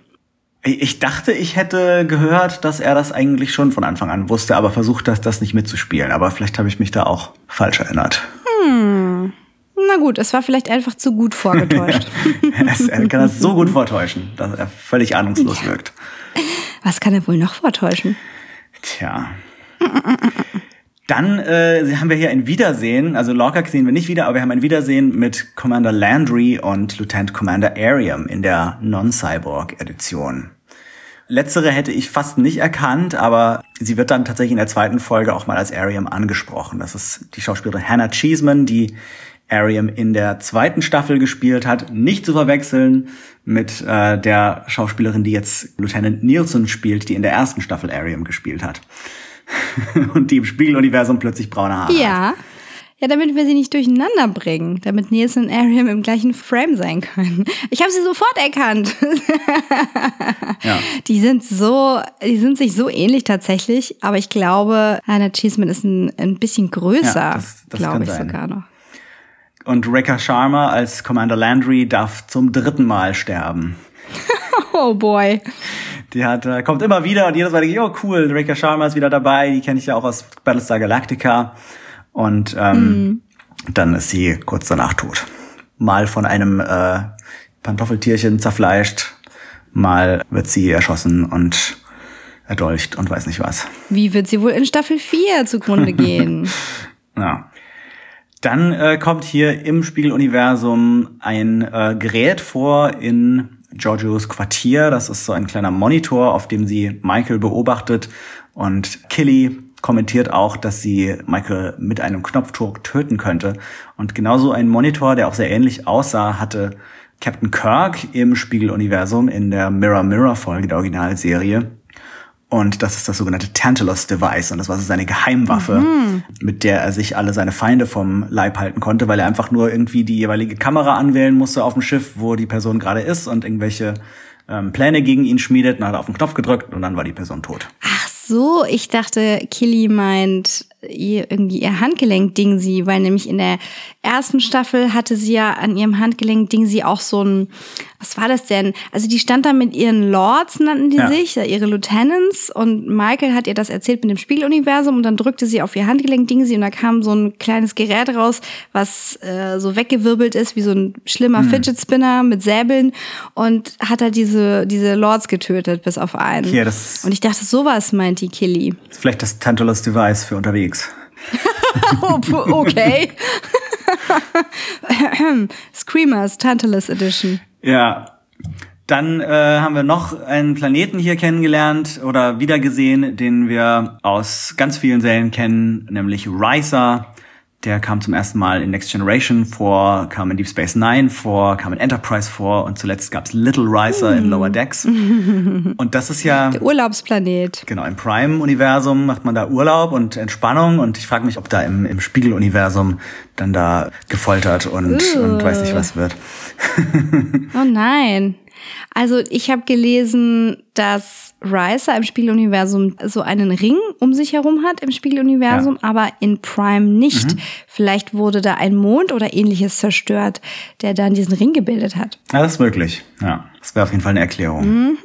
Ich dachte, ich hätte gehört, dass er das eigentlich schon von Anfang an wusste, aber versucht das, das nicht mitzuspielen. Aber vielleicht habe ich mich da auch falsch erinnert. Na gut, es war vielleicht einfach zu gut vorgetäuscht. <laughs> Es- er kann das so gut <laughs> vortäuschen, dass er völlig ahnungslos wirkt. Was kann er wohl noch vortäuschen? Tja. Dann äh, haben wir hier ein Wiedersehen, also Lorca sehen wir nicht wieder, aber wir haben ein Wiedersehen mit Commander Landry und Lieutenant Commander Ariam in der Non-Cyborg-Edition. Letztere hätte ich fast nicht erkannt, aber sie wird dann tatsächlich in der zweiten Folge auch mal als Ariam angesprochen. Das ist die Schauspielerin Hannah Cheeseman, die Ariam in der zweiten Staffel gespielt hat. Nicht zu verwechseln mit äh, der Schauspielerin, die jetzt Lieutenant Nielsen spielt, die in der ersten Staffel Ariam gespielt hat. <laughs> Und die im Spiegeluniversum plötzlich braune Haare hat. Ja. Ja, damit wir sie nicht durcheinander bringen, damit Nils und Ariam im gleichen Frame sein können. Ich habe sie sofort erkannt. <laughs> Ja. Die sind so, die sind sich so ähnlich tatsächlich, aber ich glaube, Hannah Cheeseman ist ein, ein bisschen größer, Ja, glaube ich sein. sogar noch. Und Rekha Sharma als Commander Landry darf zum dritten Mal sterben. <laughs> Oh boy. Die hat, äh, kommt immer wieder und jedes Mal denke ich, oh cool, Rekha Sharma ist wieder dabei, die kenne ich ja auch aus Battlestar Galactica. Und ähm, dann ist sie kurz danach tot. Mal von einem äh, Pantoffeltierchen zerfleischt, mal wird sie erschossen und erdolcht und weiß nicht was. Wie wird sie wohl in Staffel 4 zugrunde <laughs> gehen? Ja. Dann äh, kommt hier im Spiegeluniversum ein äh, Gerät vor in Giorgios Quartier. Das ist so ein kleiner Monitor, auf dem sie Michael beobachtet. Und Killy kommentiert auch, dass sie Michael mit einem Knopfdruck töten könnte. Und genauso ein Monitor, der auch sehr ähnlich aussah, hatte Captain Kirk im Spiegeluniversum in der Mirror Mirror Folge der Originalserie. Und das ist das sogenannte Tantalus Device. Und das war so seine Geheimwaffe, Mhm. mit der er sich alle seine Feinde vom Leib halten konnte, weil er einfach nur irgendwie die jeweilige Kamera anwählen musste auf dem Schiff, wo die Person gerade ist und irgendwelche ähm, Pläne gegen ihn schmiedet. Dann hat er auf den Knopf gedrückt und dann war die Person tot. Ach so, ich dachte, Killy meint ihr, irgendwie ihr Handgelenk-Ding sie, weil nämlich in der ersten Staffel hatte sie ja an ihrem Handgelenk-Ding sie auch so ein, was war das denn? Also die stand da mit ihren Lords, nannten die Ja. sich, ja, ihre Lieutenants und Michael hat ihr das erzählt mit dem Spiegeluniversum und dann drückte sie auf ihr Handgelenk-Ding sie und da kam so ein kleines Gerät raus, was äh, so weggewirbelt ist, wie so ein schlimmer Fidget Spinner mit Säbeln und hat halt diese, diese Lords getötet, bis auf einen. Hier, das Und ich dachte, sowas meint die Killy. ist vielleicht das Tantalus Device für unterwegs. Pu- <laughs> okay. <laughs> Screamers, Tantalus Edition. Ja. Dann äh, haben wir noch einen Planeten hier kennengelernt oder wiedergesehen, den wir aus ganz vielen Serien kennen, nämlich Risa. Der kam zum ersten Mal in Next Generation vor, kam in Deep Space Nine vor, kam in Enterprise vor und zuletzt gab's Little Riser in Lower Decks. <laughs> Und das ist ja Urlaubsplanet. Genau, im Prime-Universum macht man da Urlaub und Entspannung und ich frage mich, ob da im, im Spiegel-Universum dann da gefoltert und, und weiß nicht was wird. <laughs> Oh nein. Also ich habe gelesen, dass Ricer im Spiegeluniversum so einen Ring um sich herum hat im Spiegeluniversum, aber in Prime nicht. Vielleicht wurde da ein Mond oder ähnliches zerstört, der dann diesen Ring gebildet hat. Ja, das ist möglich. Ja, das wäre auf jeden Fall eine Erklärung.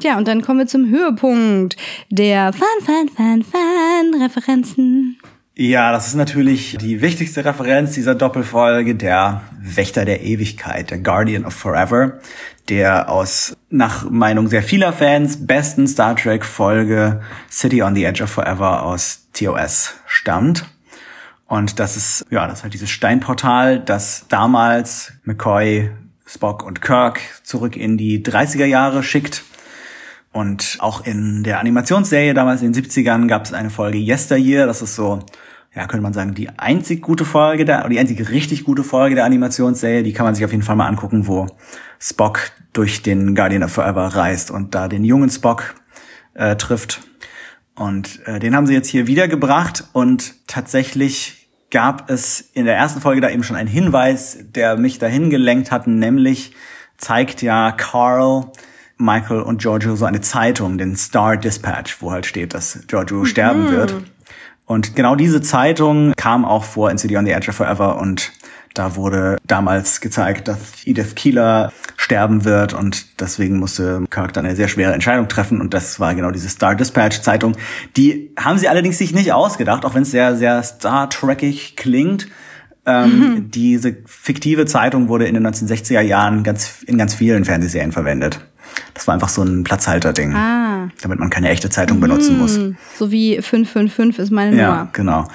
Tja, und dann kommen wir zum Höhepunkt der Fan, Fan, Fan, Fan Referenzen. Ja, das ist natürlich die wichtigste Referenz dieser Doppelfolge, der Wächter der Ewigkeit, der Guardian of Forever, der aus, nach Meinung sehr vieler Fans, besten Star Trek Folge City on the Edge of Forever aus TOS stammt. Und das ist, ja, das ist halt dieses Steinportal, das damals McCoy, Spock und Kirk zurück in die 30er Jahre schickt. Und auch in der Animationsserie damals in den 70ern gab es eine Folge Yesteryear. Das ist so, ja, könnte man sagen, die einzig gute Folge der, oder die einzige richtig gute Folge der Animationsserie. Die kann man sich auf jeden Fall mal angucken, wo Spock durch den Guardian of Forever reist und da den jungen Spock äh, trifft. Und äh, den haben sie jetzt hier wiedergebracht und tatsächlich gab es in der ersten Folge da eben schon einen Hinweis, der mich dahin gelenkt hat, nämlich zeigt ja Carl, Michael und Giorgio so eine Zeitung, den Star Dispatch, wo halt steht, dass Giorgio sterben wird. Und genau diese Zeitung kam auch vor in City on the Edge of Forever und da wurde damals gezeigt, dass Edith Keeler sterben wird und deswegen musste Kirk dann eine sehr schwere Entscheidung treffen und das war genau diese Star Dispatch Zeitung. Die haben sie allerdings sich nicht ausgedacht, auch wenn es sehr, sehr Star Trekig klingt. Ähm, Diese fiktive Zeitung wurde in den 1960er Jahren ganz, in ganz vielen Fernsehserien verwendet. Das war einfach so ein Platzhalterding, Ah. damit man keine echte Zeitung benutzen muss. So wie 555 ist meine Ja, Nummer. genau.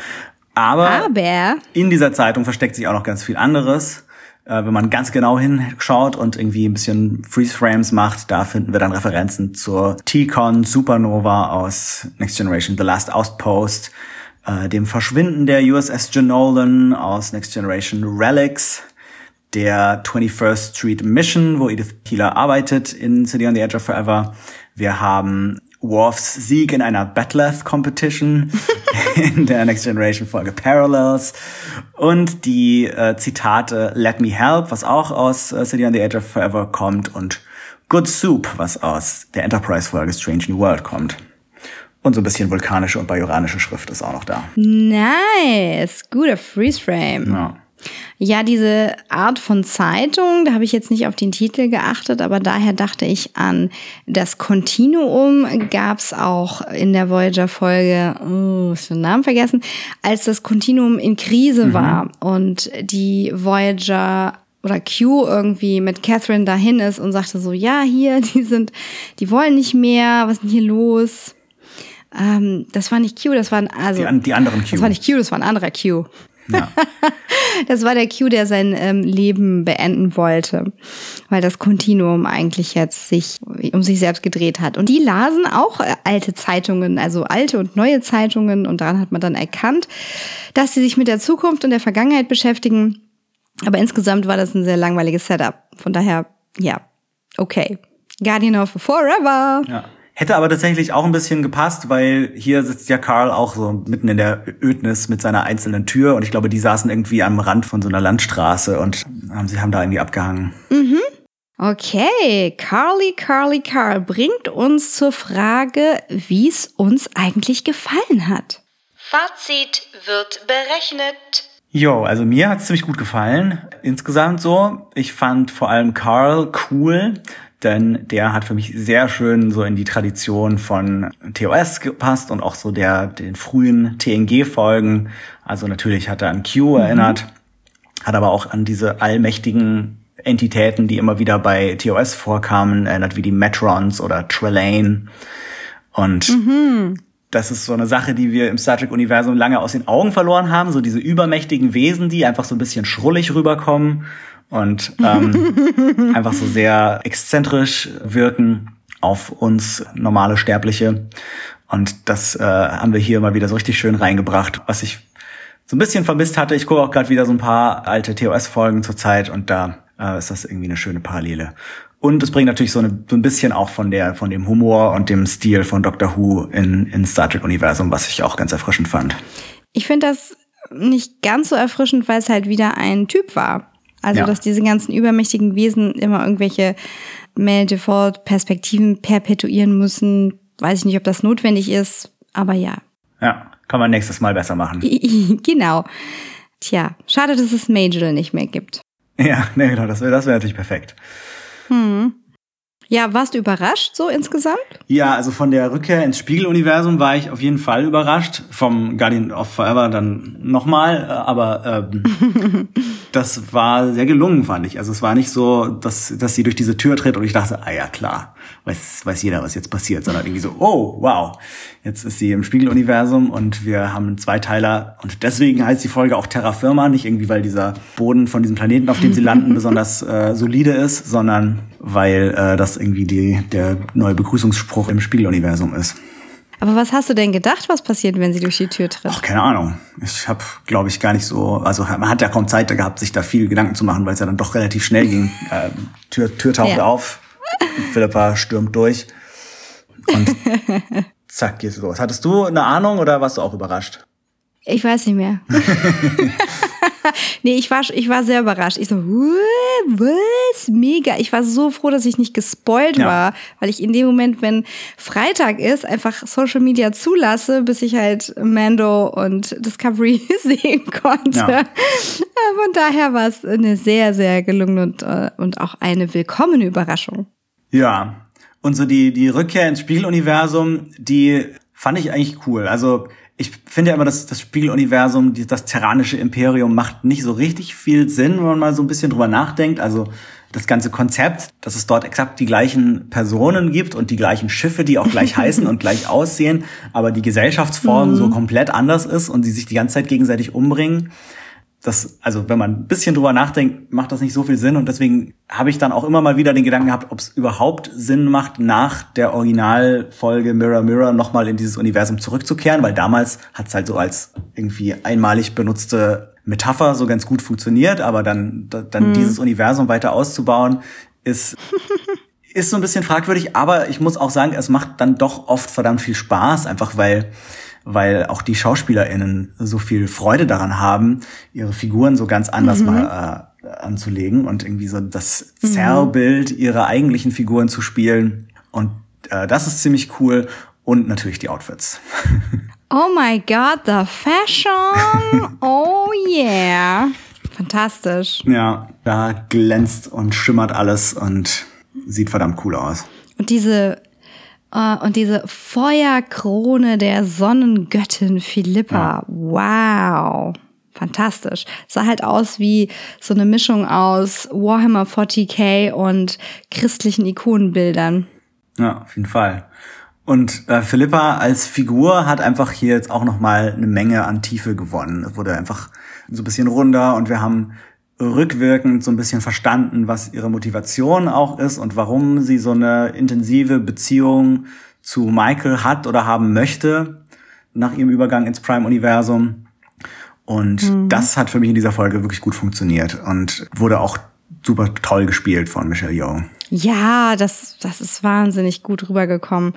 Aber Aber in dieser Zeitung versteckt sich auch noch ganz viel anderes. Äh, wenn man ganz genau hinschaut und irgendwie ein bisschen Freeze-Frames macht, da finden wir dann Referenzen zur T-Con Supernova aus Next Generation The Last Outpost, äh, dem Verschwinden der USS Genolan aus Next Generation Relics, der 21st Street Mission, wo Edith Keeler arbeitet in City on the Edge of Forever. Wir haben Worfs Sieg in einer Batleth Competition <laughs> in der Next Generation Folge Parallels und die äh, Zitate Let Me Help, was auch aus äh, City on the Edge of Forever kommt und Good Soup, was aus der Enterprise Folge Strange New World kommt. Und so ein bisschen vulkanische und bajoranische Schrift ist auch noch da. nice, guter Freeze-Frame. Ja. Ja, diese Art von Zeitung, da habe ich jetzt nicht auf den Titel geachtet, aber daher dachte ich an das Kontinuum gab's auch in der Voyager-Folge, oh, ich hab den Namen vergessen, als das Kontinuum in Krise war und die Voyager oder Q irgendwie mit Catherine dahin ist und sagte so, ja, hier, <laughs> die sind, die wollen nicht mehr, was ist denn hier los? Ähm, das war nicht Q, das war ein, also, Die, die anderen Q. das war nicht Q, das war ein anderer Q. Ja. <laughs> Das war der Q, der sein ähm, Leben beenden wollte, weil das Kontinuum eigentlich jetzt sich um sich selbst gedreht hat. Und die lasen auch äh, alte Zeitungen, also alte und neue Zeitungen. Und daran hat man dann erkannt, dass sie sich mit der Zukunft und der Vergangenheit beschäftigen. Aber insgesamt war das ein sehr langweiliges Setup. Von daher, ja, okay. Guardian of Forever. Ja. Hätte aber tatsächlich auch ein bisschen gepasst, weil hier sitzt ja Carl auch so mitten in der Ödnis mit seiner einzelnen Tür und ich glaube, die saßen irgendwie am Rand von so einer Landstraße und haben, sie haben da irgendwie abgehangen. Mhm. Okay, Carly, Carly, Carl bringt uns zur Frage, wie es uns eigentlich gefallen hat. Fazit wird berechnet. Jo, also mir hat's ziemlich gut gefallen. Insgesamt so. Ich fand vor allem Carl cool, denn der hat für mich sehr schön so in die Tradition von TOS gepasst und auch so der den frühen TNG-Folgen. Also natürlich hat er an Q mhm. erinnert, hat aber auch an diese allmächtigen Entitäten, die immer wieder bei TOS vorkamen, erinnert wie die Metrons oder Trelane. Und mhm. das ist so eine Sache, die wir im Star Trek-Universum lange aus den Augen verloren haben. So diese übermächtigen Wesen, die einfach so ein bisschen schrullig rüberkommen und ähm, <laughs> einfach so sehr exzentrisch wirken auf uns normale Sterbliche. Und das äh, haben wir hier mal wieder so richtig schön reingebracht, was ich so ein bisschen vermisst hatte. Ich gucke auch gerade wieder so ein paar alte TOS-Folgen zur Zeit und da äh, ist das irgendwie eine schöne Parallele. Und es bringt natürlich so, eine, so ein bisschen auch von der, von dem Humor und dem Stil von Doctor Who in, in Star Trek Universum, was ich auch ganz erfrischend fand. Ich finde das nicht ganz so erfrischend, weil es halt wieder ein Typ war. Also, ja. dass diese ganzen übermächtigen Wesen immer irgendwelche Male-Default-Perspektiven perpetuieren müssen. Weiß ich nicht, ob das notwendig ist, aber ja. Ja, kann man nächstes Mal besser machen. <laughs> genau. Tja, schade, dass es Major nicht mehr gibt. Ja, <laughs> nee, genau, das wäre das wär natürlich perfekt. Hm. Ja, warst du überrascht so insgesamt? Ja, also von der Rückkehr ins Spiegeluniversum war ich auf jeden Fall überrascht. Vom Guardian of Forever dann nochmal, aber ähm, <laughs> das war sehr gelungen, fand ich. Also es war nicht so, dass, dass sie durch diese Tür tritt und ich dachte, ah ja, klar, weiß, weiß jeder, was jetzt passiert, sondern irgendwie so, oh, wow, jetzt ist sie im Spiegeluniversum und wir haben einen Zweiteiler und deswegen heißt die Folge auch Terra Firma, nicht irgendwie, weil dieser Boden von diesem Planeten, auf dem sie landen, <laughs> besonders äh, solide ist, sondern weil äh, das irgendwie die, der neue Begrüßungsspruch im Spiegeluniversum ist. Aber was hast du denn gedacht, was passiert, wenn sie durch die Tür tritt? Ach, keine Ahnung. Ich habe, glaube ich, gar nicht so. Also man hat ja kaum Zeit gehabt, sich da viel Gedanken zu machen, weil es ja dann doch relativ schnell ging. Ähm, Tür, Tür taucht ja. auf, Philippa stürmt durch und <laughs> zack geht's los. Hattest du eine Ahnung oder warst du auch überrascht? Ich weiß nicht mehr. <laughs> nee, ich war, ich war sehr überrascht. Ich so, was? Mega. Ich war so froh, dass ich nicht gespoilt ja. war, weil ich in dem Moment, wenn Freitag ist, einfach Social Media zulasse, bis ich halt Mando und Discovery <laughs> sehen konnte. Ja. Von daher war es eine sehr, sehr gelungene und, äh, und auch eine willkommene Überraschung. Ja. Und so die, die Rückkehr ins Spiegeluniversum, die fand ich eigentlich cool. Also ich finde ja immer, dass das Spiegeluniversum, das terranische Imperium macht nicht so richtig viel Sinn, wenn man mal so ein bisschen drüber nachdenkt. Also das ganze Konzept, dass es dort exakt die gleichen Personen gibt und die gleichen Schiffe, die auch gleich <laughs> heißen und gleich aussehen, aber die Gesellschaftsform mhm. so komplett anders ist und die sich die ganze Zeit gegenseitig umbringen das, also wenn man ein bisschen drüber nachdenkt, macht das nicht so viel Sinn. Und deswegen habe ich dann auch immer mal wieder den Gedanken gehabt, ob es überhaupt Sinn macht, nach der Originalfolge Mirror Mirror nochmal in dieses Universum zurückzukehren, weil damals hat es halt so als irgendwie einmalig benutzte Metapher so ganz gut funktioniert, aber dann, dann mhm. dieses Universum weiter auszubauen, ist <laughs> ist so ein bisschen fragwürdig, aber ich muss auch sagen, es macht dann doch oft verdammt viel Spaß, einfach weil weil auch die SchauspielerInnen so viel Freude daran haben, ihre Figuren so ganz anders mhm. mal äh, anzulegen und irgendwie so das mhm. Zerrbild ihrer eigentlichen Figuren zu spielen. Und äh, das ist ziemlich cool. Und natürlich die Outfits. <laughs> Oh my God, the fashion! Oh yeah! Fantastisch. Ja, da glänzt und schimmert alles und sieht verdammt cool aus. Und diese und diese Feuerkrone der Sonnengöttin Philippa. Ja. Wow. Fantastisch. Sah halt aus wie so eine Mischung aus Warhammer 40k und christlichen Ikonenbildern. Ja, auf jeden Fall. Und äh, Philippa als Figur hat einfach hier jetzt auch noch mal eine Menge an Tiefe gewonnen. Es wurde einfach so ein bisschen runder und wir haben rückwirkend so ein bisschen verstanden, was ihre Motivation auch ist und warum sie so eine intensive Beziehung zu Michael hat oder haben möchte nach ihrem Übergang ins Prime-Universum. Und mhm. das hat für mich in dieser Folge wirklich gut funktioniert und wurde auch super toll gespielt von Michelle Yeoh. Ja, das, das ist wahnsinnig gut rübergekommen.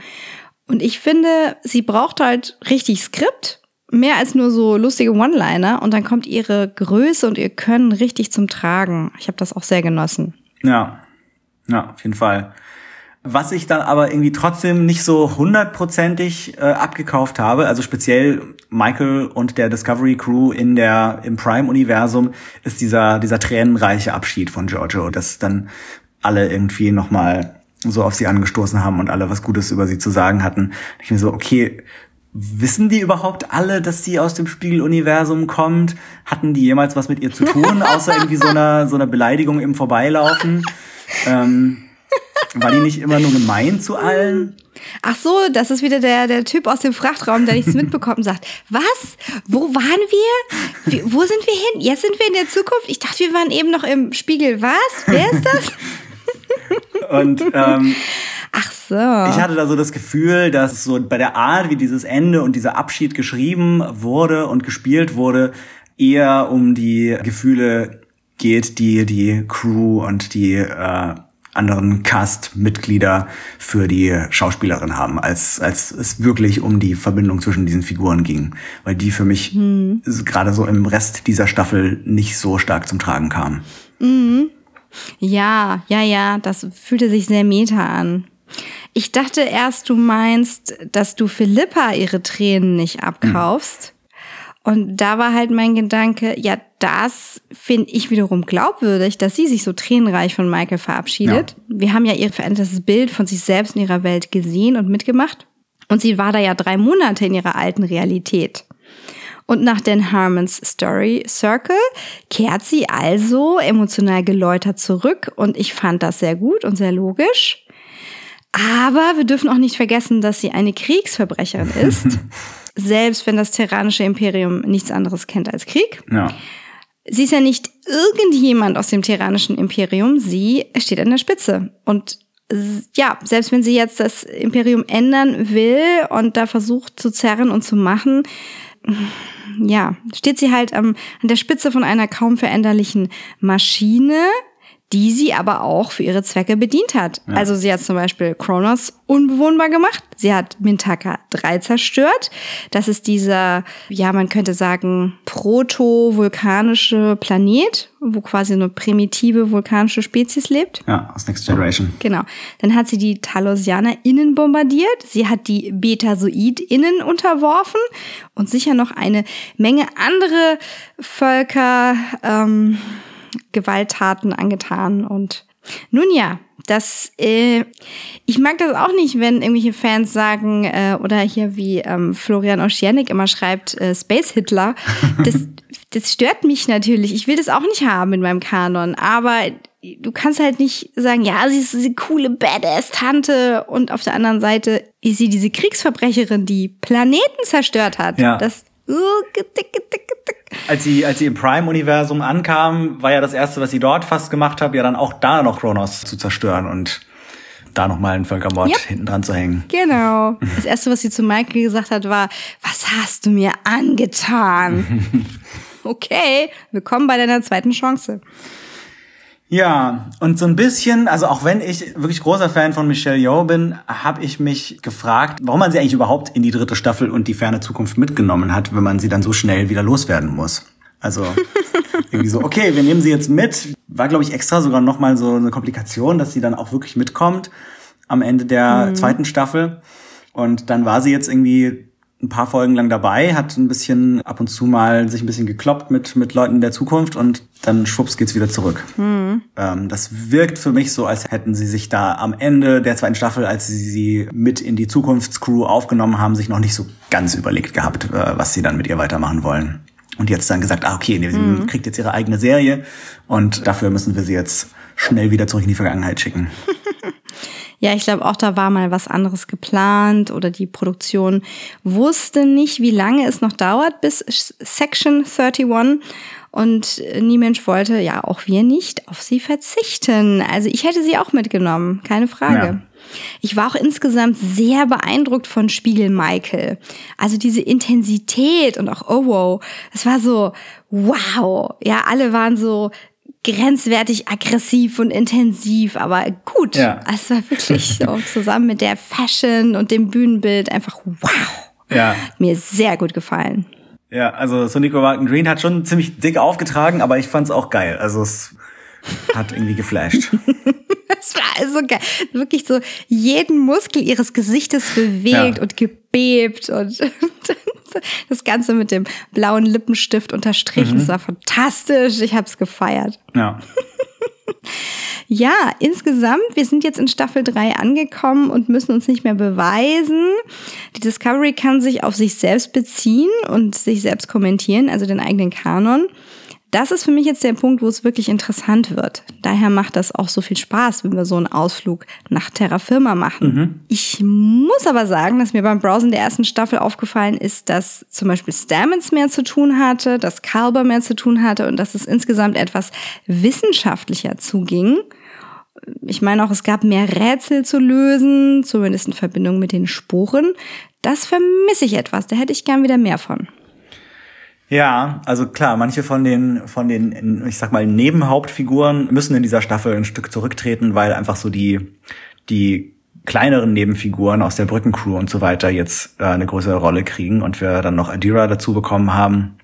Und ich finde, sie braucht halt richtig Skript, mehr als nur so lustige One-Liner. Und dann kommt ihre Größe und ihr Können richtig zum Tragen. Ich habe das auch sehr genossen. Ja, ja, auf jeden Fall. Was ich dann aber irgendwie trotzdem nicht so hundertprozentig äh, abgekauft habe, also speziell Michael und der Discovery Crew in der im Prime-Universum, ist dieser dieser tränenreiche Abschied von Giorgio, dass dann alle irgendwie nochmal so auf sie angestoßen haben und alle was Gutes über sie zu sagen hatten. Ich mir so, okay, wissen die überhaupt alle, dass sie aus dem Spiegeluniversum kommt? Hatten die jemals was mit ihr zu tun, außer irgendwie so einer so einer Beleidigung im Vorbeilaufen? Ähm, war die nicht immer nur gemein zu allen? Ach so, das ist wieder der, der Typ aus dem Frachtraum, der nichts mitbekommt und sagt, was? Wo waren wir? Wie, wo sind wir hin? Jetzt sind wir in der Zukunft? Ich dachte, wir waren eben noch im Spiegel. Was? Wer ist das? Und ähm, Ach so. Ich hatte da so das Gefühl, dass so bei der Art, wie dieses Ende und dieser Abschied geschrieben wurde und gespielt wurde, eher um die Gefühle geht, die die Crew und die äh, anderen Cast-Mitglieder für die Schauspielerin haben, als, als es wirklich um die Verbindung zwischen diesen Figuren ging. Weil die für mich mhm. gerade so im Rest dieser Staffel nicht so stark zum Tragen kam. Mhm. Ja, ja, ja, das fühlte sich sehr meta an. Ich dachte erst, du meinst, dass du Philippa ihre Tränen nicht abkaufst. Mhm. Und da war halt mein Gedanke, ja, das finde ich wiederum glaubwürdig, dass sie sich so tränenreich von Michael verabschiedet. Ja. Wir haben ja ihr verändertes Bild von sich selbst in ihrer Welt gesehen und mitgemacht. Und sie war da ja drei Monate in ihrer alten Realität. Und nach Dan Harmons Story Circle kehrt sie also emotional geläutert zurück und ich fand das sehr gut und sehr logisch. Aber wir dürfen auch nicht vergessen, dass sie eine Kriegsverbrecherin <laughs> ist. selbst wenn das terranische Imperium nichts anderes kennt als Krieg. Ja. Sie ist ja nicht irgendjemand aus dem terranischen Imperium, sie steht an der Spitze. Und ja, selbst wenn sie jetzt das Imperium ändern will und da versucht zu zerren und zu machen, ja, steht sie halt am, an der Spitze von einer kaum veränderlichen Maschine, die sie aber auch für ihre Zwecke bedient hat. Ja. Also sie hat zum Beispiel Kronos unbewohnbar gemacht. Sie hat Mintaka 3 zerstört. Das ist dieser, ja, man könnte sagen, proto-vulkanische Planet, wo quasi eine primitive vulkanische Spezies lebt. Ja, aus Next Generation. Genau. Dann hat sie die Talosianer innen bombardiert. Sie hat die Betasoid innen unterworfen und sicher noch eine Menge andere Völker, ähm, Gewalttaten angetan und nun ja, das, äh, ich mag das auch nicht, wenn irgendwelche Fans sagen, äh, oder hier wie ähm, Florian Oschienik immer schreibt, äh, Space Hitler. Das, <laughs> das stört mich natürlich. Ich will das auch nicht haben in meinem Kanon. Aber du kannst halt nicht sagen, ja, sie ist diese coole Badass-Tante und auf der anderen Seite ist sie diese Kriegsverbrecherin, die Planeten zerstört hat. Ja. Das, uh, als sie, als sie im Prime-Universum ankam, war ja das erste, was sie dort fast gemacht hat, ja dann auch da noch Kronos zu zerstören und da nochmal einen Völkermord yep. hinten dran zu hängen. Genau. Das erste, was sie zu Michael gesagt hat, war, was hast du mir angetan? <laughs> okay, willkommen bei deiner zweiten Chance. Ja, und so ein bisschen, also auch wenn ich wirklich großer Fan von Michelle Yeoh bin, habe ich mich gefragt, warum man sie eigentlich überhaupt in die dritte Staffel und die ferne Zukunft mitgenommen hat, wenn man sie dann so schnell wieder loswerden muss. Also <laughs> irgendwie so, okay, wir nehmen sie jetzt mit. War, glaube ich, extra sogar nochmal so eine Komplikation, dass sie dann auch wirklich mitkommt am Ende der mhm. zweiten Staffel. Und dann war sie jetzt irgendwie ein paar Folgen lang dabei, hat ein bisschen ab und zu mal sich ein bisschen gekloppt mit, mit Leuten der Zukunft und dann schwupps geht's wieder zurück. Mhm. Ähm, das wirkt für mich so, als hätten sie sich da am Ende der zweiten Staffel, als sie sie mit in die Zukunftscrew aufgenommen haben, sich noch nicht so ganz überlegt gehabt, äh, was sie dann mit ihr weitermachen wollen. Und jetzt dann gesagt, ah, okay, sie mhm. kriegt jetzt ihre eigene Serie und dafür müssen wir sie jetzt schnell wieder zurück in die Vergangenheit schicken. <laughs> Ja, ich glaube auch, da war mal was anderes geplant oder die Produktion wusste nicht, wie lange es noch dauert bis Section 31 und nie Mensch wollte, ja, auch wir nicht, auf sie verzichten. Also ich hätte sie auch mitgenommen, keine Frage. Ja. Ich war auch insgesamt sehr beeindruckt von Spiegel Michael. Also diese Intensität und auch oh wow, es war so wow. Ja, alle waren so grenzwertig aggressiv und intensiv, aber gut. Ja. Es war wirklich so <laughs> zusammen mit der Fashion und dem Bühnenbild einfach wow. Ja. Mir sehr gut gefallen. Ja, also Sonico Walton Green hat schon ziemlich dick aufgetragen, aber ich fand's auch geil. Also es hat irgendwie geflasht. <laughs> Das war also geil. Wirklich so jeden Muskel ihres Gesichtes bewegt Ja. und gebebt und <laughs> das Ganze mit dem blauen Lippenstift unterstrichen. Das war fantastisch. Ich hab's gefeiert. Ja. <laughs> Ja, insgesamt, wir sind jetzt in Staffel 3 angekommen und müssen uns nicht mehr beweisen. Die Discovery kann sich auf sich selbst beziehen und sich selbst kommentieren, also den eigenen Kanon. Das ist für mich jetzt der Punkt, wo es wirklich interessant wird. Daher macht das auch so viel Spaß, wenn wir so einen Ausflug nach Terra Firma machen. Ich muss aber sagen, dass mir beim Browsen der ersten Staffel aufgefallen ist, dass zum Beispiel Stamets mehr zu tun hatte, dass Kalber mehr zu tun hatte und dass es insgesamt etwas wissenschaftlicher zuging. Ich meine auch, es gab mehr Rätsel zu lösen, zumindest in Verbindung mit den Spuren. Das vermisse ich etwas, da hätte ich gern wieder mehr von. Ja, also klar, manche von den, von den, ich sag mal, Nebenhauptfiguren müssen in dieser Staffel ein Stück zurücktreten, weil einfach so die, die kleineren Nebenfiguren aus der Brückencrew und so weiter jetzt äh, eine größere Rolle kriegen und wir dann noch Adira dazu bekommen haben.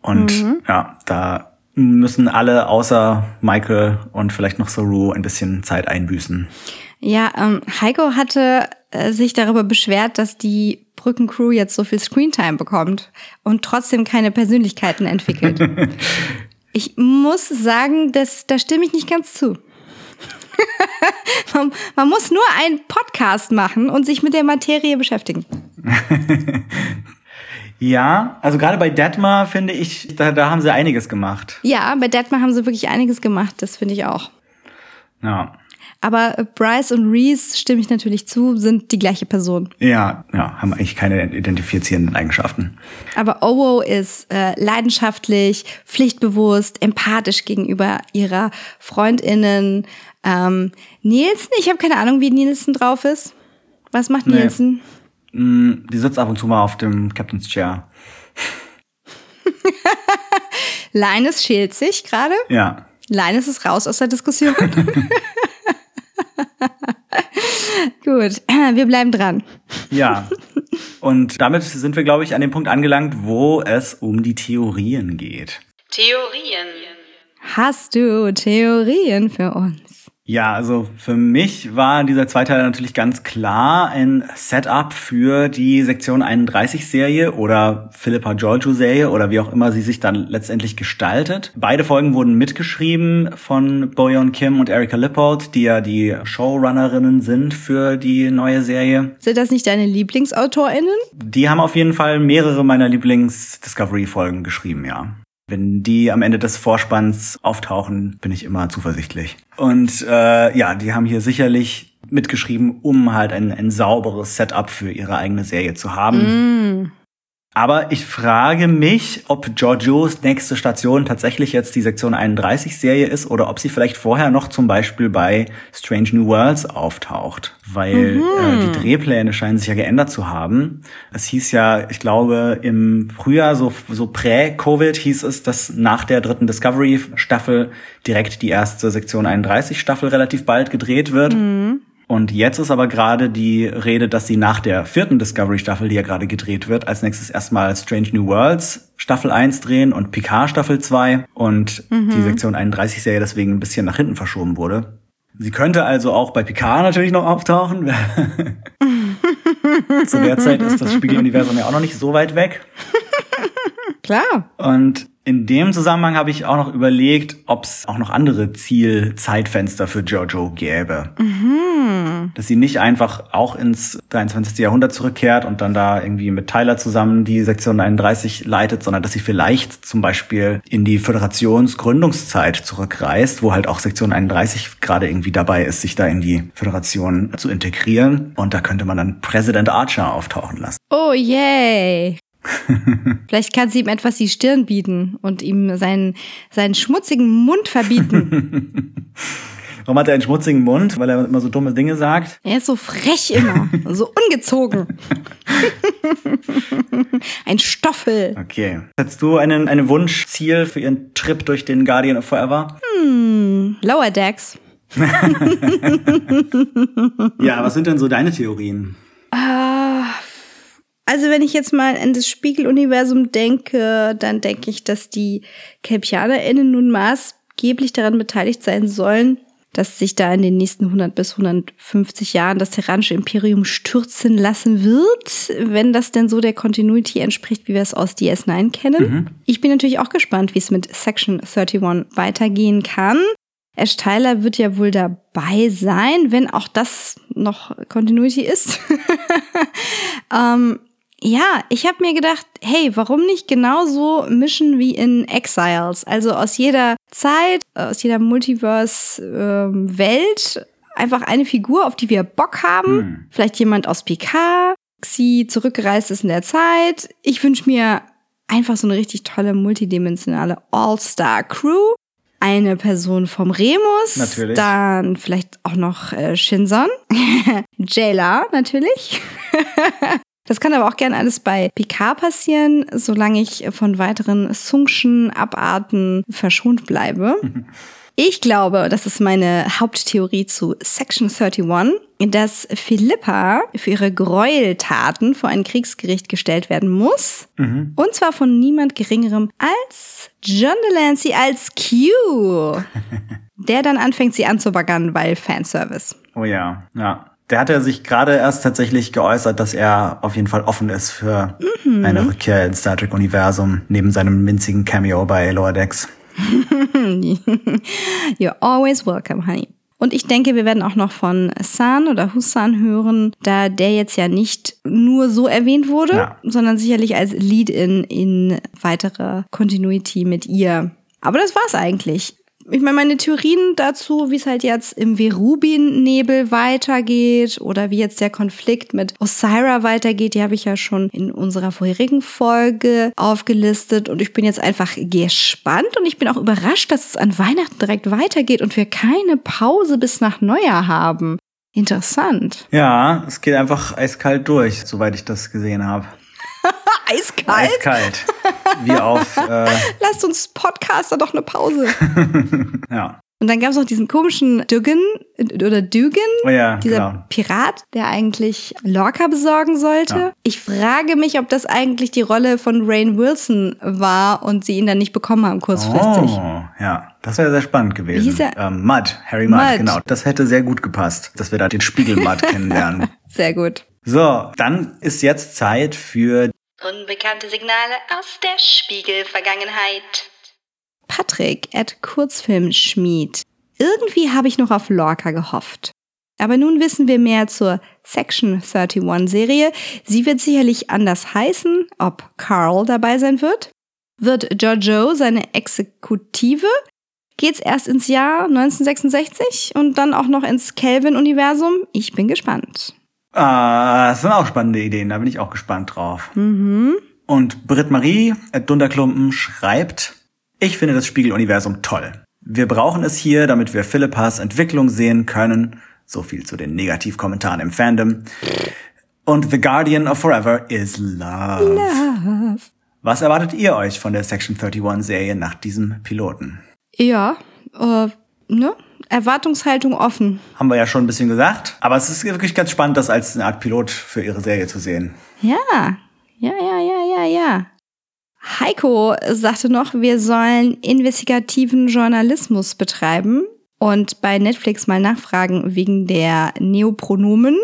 Und ja, da müssen alle außer Michael und vielleicht noch Saru ein bisschen Zeit einbüßen. Ja, ähm, Heiko hatte äh, sich darüber beschwert, dass die Brückencrew jetzt so viel Screentime bekommt und trotzdem keine Persönlichkeiten entwickelt. <laughs> ich muss sagen, das, da stimme ich nicht ganz zu. <laughs> man, man muss nur einen Podcast machen und sich mit der Materie beschäftigen. <laughs> Ja, also gerade bei Detmar finde ich, da, da haben sie einiges gemacht. Ja, bei Detmar haben sie wirklich einiges gemacht, das finde ich auch. Ja. Aber äh, Bryce und Reese, stimme ich natürlich zu, sind die gleiche Person. Ja, ja, haben eigentlich keine identifizierenden Eigenschaften. Aber Owo ist äh, leidenschaftlich, pflichtbewusst, empathisch gegenüber ihrer Freundinnen. Ähm, Nielsen, ich habe keine Ahnung, wie Nielsen drauf ist. Was macht Nee. Nielsen? Mm, Die sitzt ab und zu mal auf dem Captain's Chair. <laughs> Linus schält sich gerade. Ja. Linus ist raus aus der Diskussion. <laughs> <laughs> Gut, <clears throat> wir bleiben dran. Ja. <laughs> Und damit sind wir, glaube ich, an dem Punkt angelangt, wo es um die Theorien geht. Theorien. Hast du Theorien für uns? Ja, also für mich war dieser Zweiteil natürlich ganz klar ein Setup für die Sektion 31 Serie oder Philippa Giorgio Serie oder wie auch immer sie sich dann letztendlich gestaltet. Beide Folgen wurden mitgeschrieben von Boyon Kim und Erika Lippold, die ja die Showrunnerinnen sind für die neue Serie. Sind das nicht deine LieblingsautorInnen? Die haben auf jeden Fall mehrere meiner Lieblings-Discovery-Folgen geschrieben, ja. Wenn die am Ende des Vorspanns auftauchen, bin ich immer zuversichtlich. Und äh, ja, die haben hier sicherlich mitgeschrieben, um halt ein, ein sauberes Setup für ihre eigene Serie zu haben. Aber ich frage mich, ob Giorgios nächste Station tatsächlich jetzt die Sektion 31 Serie ist oder ob sie vielleicht vorher noch zum Beispiel bei Strange New Worlds auftaucht. Weil äh, die Drehpläne scheinen sich ja geändert zu haben. Es hieß ja, ich glaube, im Frühjahr, so, so prä-Covid hieß es, dass nach der dritten Discovery-Staffel direkt die erste Sektion 31 Staffel relativ bald gedreht wird. Und jetzt ist aber gerade die Rede, dass sie nach der vierten Discovery-Staffel, die ja gerade gedreht wird, als nächstes erstmal Strange New Worlds Staffel 1 drehen und Picard Staffel 2 und die Sektion 31-Serie deswegen ein bisschen nach hinten verschoben wurde. Sie könnte also auch bei Picard natürlich noch auftauchen. <laughs> Zu der Zeit ist das Spiegeluniversum ja auch noch nicht so weit weg. <laughs> Klar. Und in dem Zusammenhang habe ich auch noch überlegt, ob es auch noch andere Zielzeitfenster für Jojo gäbe. Dass sie nicht einfach auch ins 23. Jahrhundert zurückkehrt und dann da irgendwie mit Tyler zusammen die Sektion 31 leitet, sondern dass sie vielleicht zum Beispiel in die Föderationsgründungszeit zurückreist, wo halt auch Sektion 31 gerade irgendwie dabei ist, sich da in die Föderation zu integrieren. Und da könnte man dann Präsident Archer auftauchen lassen. Oh yay. <laughs> Vielleicht kann sie ihm etwas die Stirn bieten und ihm seinen, seinen schmutzigen Mund verbieten. <laughs> Warum hat er einen schmutzigen Mund? Weil er immer so dumme Dinge sagt? Er ist so frech immer, <laughs> so ungezogen. Ein Stoffel. Okay. Hättest du einen, einen Wunschziel für Ihren Trip durch den Guardian of Forever? Hm, Lower Decks. Ja, was sind denn so deine Theorien? Also wenn ich jetzt mal an das Spiegeluniversum denke, dann denke ich, dass die KelpianerInnen nun maßgeblich daran beteiligt sein sollen, dass sich da in den nächsten 100 bis 150 Jahren das Terranische Imperium stürzen lassen wird, wenn das denn so der Continuity entspricht, wie wir es aus DS9 kennen. Ich bin natürlich auch gespannt, wie es mit Section 31 weitergehen kann. Ash Tyler wird ja wohl dabei sein, wenn auch das noch Continuity ist. <laughs> ähm, ja, ich habe mir gedacht, hey, warum nicht genauso mischen wie in Exiles? Also aus jeder Zeit, aus jeder Multiverse-Welt einfach eine Figur, auf die wir Bock haben. Hm. Vielleicht jemand aus Picard, sie zurückgereist ist in der Zeit. Ich wünsche mir einfach so eine richtig tolle multidimensionale All-Star-Crew. Eine Person vom Remus. Natürlich. Dann vielleicht auch noch äh, Shinson. <laughs> Jayla natürlich. <laughs> Das kann aber auch gerne alles bei Picard passieren, solange ich von weiteren Sungschen Abarten verschont bleibe. <laughs> Ich glaube, das ist meine Haupttheorie zu Section 31, dass Philippa für ihre Gräueltaten vor ein Kriegsgericht gestellt werden muss. Und zwar von niemand Geringerem als John Delancey als Q. <laughs> Der dann anfängt, sie anzubaggern, weil Fanservice. Oh ja, ja. Der hat ja sich gerade erst tatsächlich geäußert, dass er auf jeden Fall offen ist für eine Rückkehr ins Star Trek-Universum, neben seinem winzigen Cameo bei Lower Decks. <laughs> You're always welcome, honey. Und ich denke, wir werden auch noch von San oder Husan hören, da der jetzt ja nicht nur so erwähnt wurde, Ja. sondern sicherlich als Lead-in in weitere Continuity mit ihr. Aber das war's eigentlich. Ich meine, meine Theorien dazu, wie es halt jetzt im Verubin-Nebel weitergeht oder wie jetzt der Konflikt mit Osira weitergeht, die habe ich ja schon in unserer vorherigen Folge aufgelistet und ich bin jetzt einfach gespannt und ich bin auch überrascht, dass es an Weihnachten direkt weitergeht und wir keine Pause bis nach Neujahr haben. Interessant. Ja, es geht einfach eiskalt durch, soweit ich das gesehen habe. <laughs> Eiskalt? Eiskalt. Wie auf, <laughs> äh, Lasst uns Podcaster doch eine Pause. <laughs> ja. Und dann gab es noch diesen komischen Dugan oder Dugan, Oh ja, dieser genau. Pirat, der eigentlich Lorca besorgen sollte. Ja. Ich frage mich, ob das eigentlich die Rolle von Rain Wilson war und sie ihn dann nicht bekommen haben kurzfristig. Oh, ja. Das wäre sehr spannend gewesen. Wie hieß er? Ähm, Mud, Harry Mudd, Mudd. genau. Das hätte sehr gut gepasst, dass wir da den Spiegel Mud kennenlernen. Sehr gut. So, dann ist jetzt Zeit für Unbekannte Signale aus der Spiegelvergangenheit. Patrick at Kurzfilmschmied. Irgendwie habe ich noch auf Lorca gehofft. Aber nun wissen wir mehr zur Section 31 Serie. Sie wird sicherlich anders heißen, ob Carl dabei sein wird. Wird Giorgio seine Exekutive? Geht's erst ins Jahr 1966 und dann auch noch ins Kelvin-Universum? Ich bin gespannt. Ah, das sind auch spannende Ideen, da bin ich auch gespannt drauf. Mhm. Und Britt Marie at Dunderklumpen schreibt, ich finde das Spiegeluniversum toll. Wir brauchen es hier, damit wir Philippas Entwicklung sehen können. So viel zu den Negativkommentaren im Fandom. Und The Guardian of Forever is love. Was erwartet ihr euch von der Section 31 Serie nach diesem Piloten? Ja, äh, ne? Erwartungshaltung offen. Haben wir ja schon ein bisschen gesagt. Aber es ist wirklich ganz spannend, das als eine Art Pilot für ihre Serie zu sehen. Ja, ja, ja, ja, ja, ja. Heiko sagte noch, wir sollen investigativen Journalismus betreiben und bei Netflix mal nachfragen wegen der Neopronomen.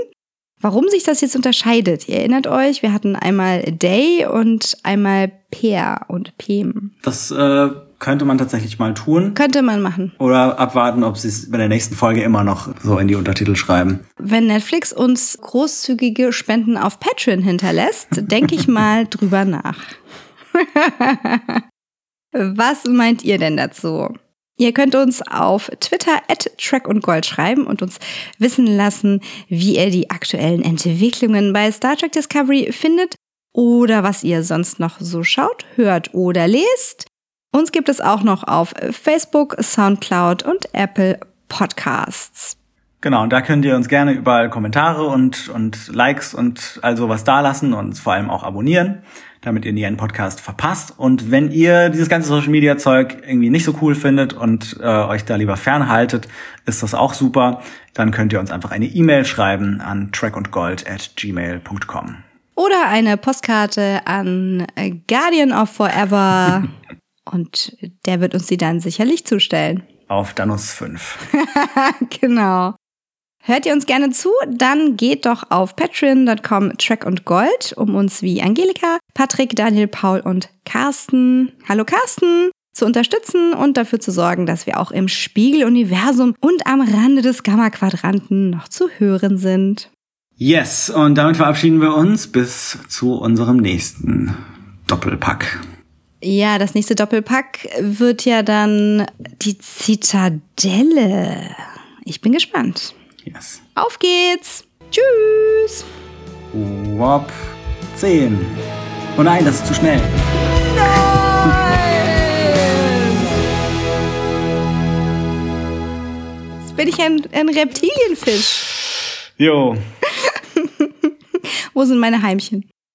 Warum sich das jetzt unterscheidet? Ihr erinnert euch, wir hatten einmal Day und einmal Per und Pem. Das äh, könnte man tatsächlich mal tun. Könnte man machen. Oder abwarten, ob sie es bei der nächsten Folge immer noch so in die Untertitel schreiben. Wenn Netflix uns großzügige Spenden auf Patreon hinterlässt, <laughs> denke ich mal drüber nach. <laughs> Was meint ihr denn dazu? Ihr könnt uns auf Twitter at Track und Gold schreiben und uns wissen lassen, wie ihr die aktuellen Entwicklungen bei Star Trek Discovery findet oder was ihr sonst noch so schaut, hört oder lest. Uns gibt es auch noch auf Facebook, Soundcloud und Apple Podcasts. Genau, und da könnt ihr uns gerne überall Kommentare und, und Likes und all sowas dalassen und vor allem auch abonnieren, damit ihr nie einen Podcast verpasst. Und wenn ihr dieses ganze Social Media Zeug irgendwie nicht so cool findet und äh, euch da lieber fernhaltet, ist das auch super. Dann könnt ihr uns einfach eine E-Mail schreiben an trackundgold at gmail.com. Oder eine Postkarte an Guardian of Forever. <laughs> und der wird uns sie dann sicherlich zustellen. Auf Danus 5. <laughs> genau. Hört ihr uns gerne zu? Dann geht doch auf patreon.com Track und Gold, um uns wie Angelika, Patrick, Daniel, Paul und Carsten, hallo Carsten, zu unterstützen und dafür zu sorgen, dass wir auch im Spiegeluniversum und am Rande des Gamma-Quadranten noch zu hören sind. Yes, und damit verabschieden wir uns bis zu unserem nächsten Doppelpack. Ja, das nächste Doppelpack wird ja dann die Zitadelle. Ich bin gespannt. Yes. Auf geht's. Tschüss. Wop 10. Oh nein, das ist zu schnell. Jetzt bin ich ein, ein Reptilienfisch. Jo. <laughs> Wo sind meine Heimchen?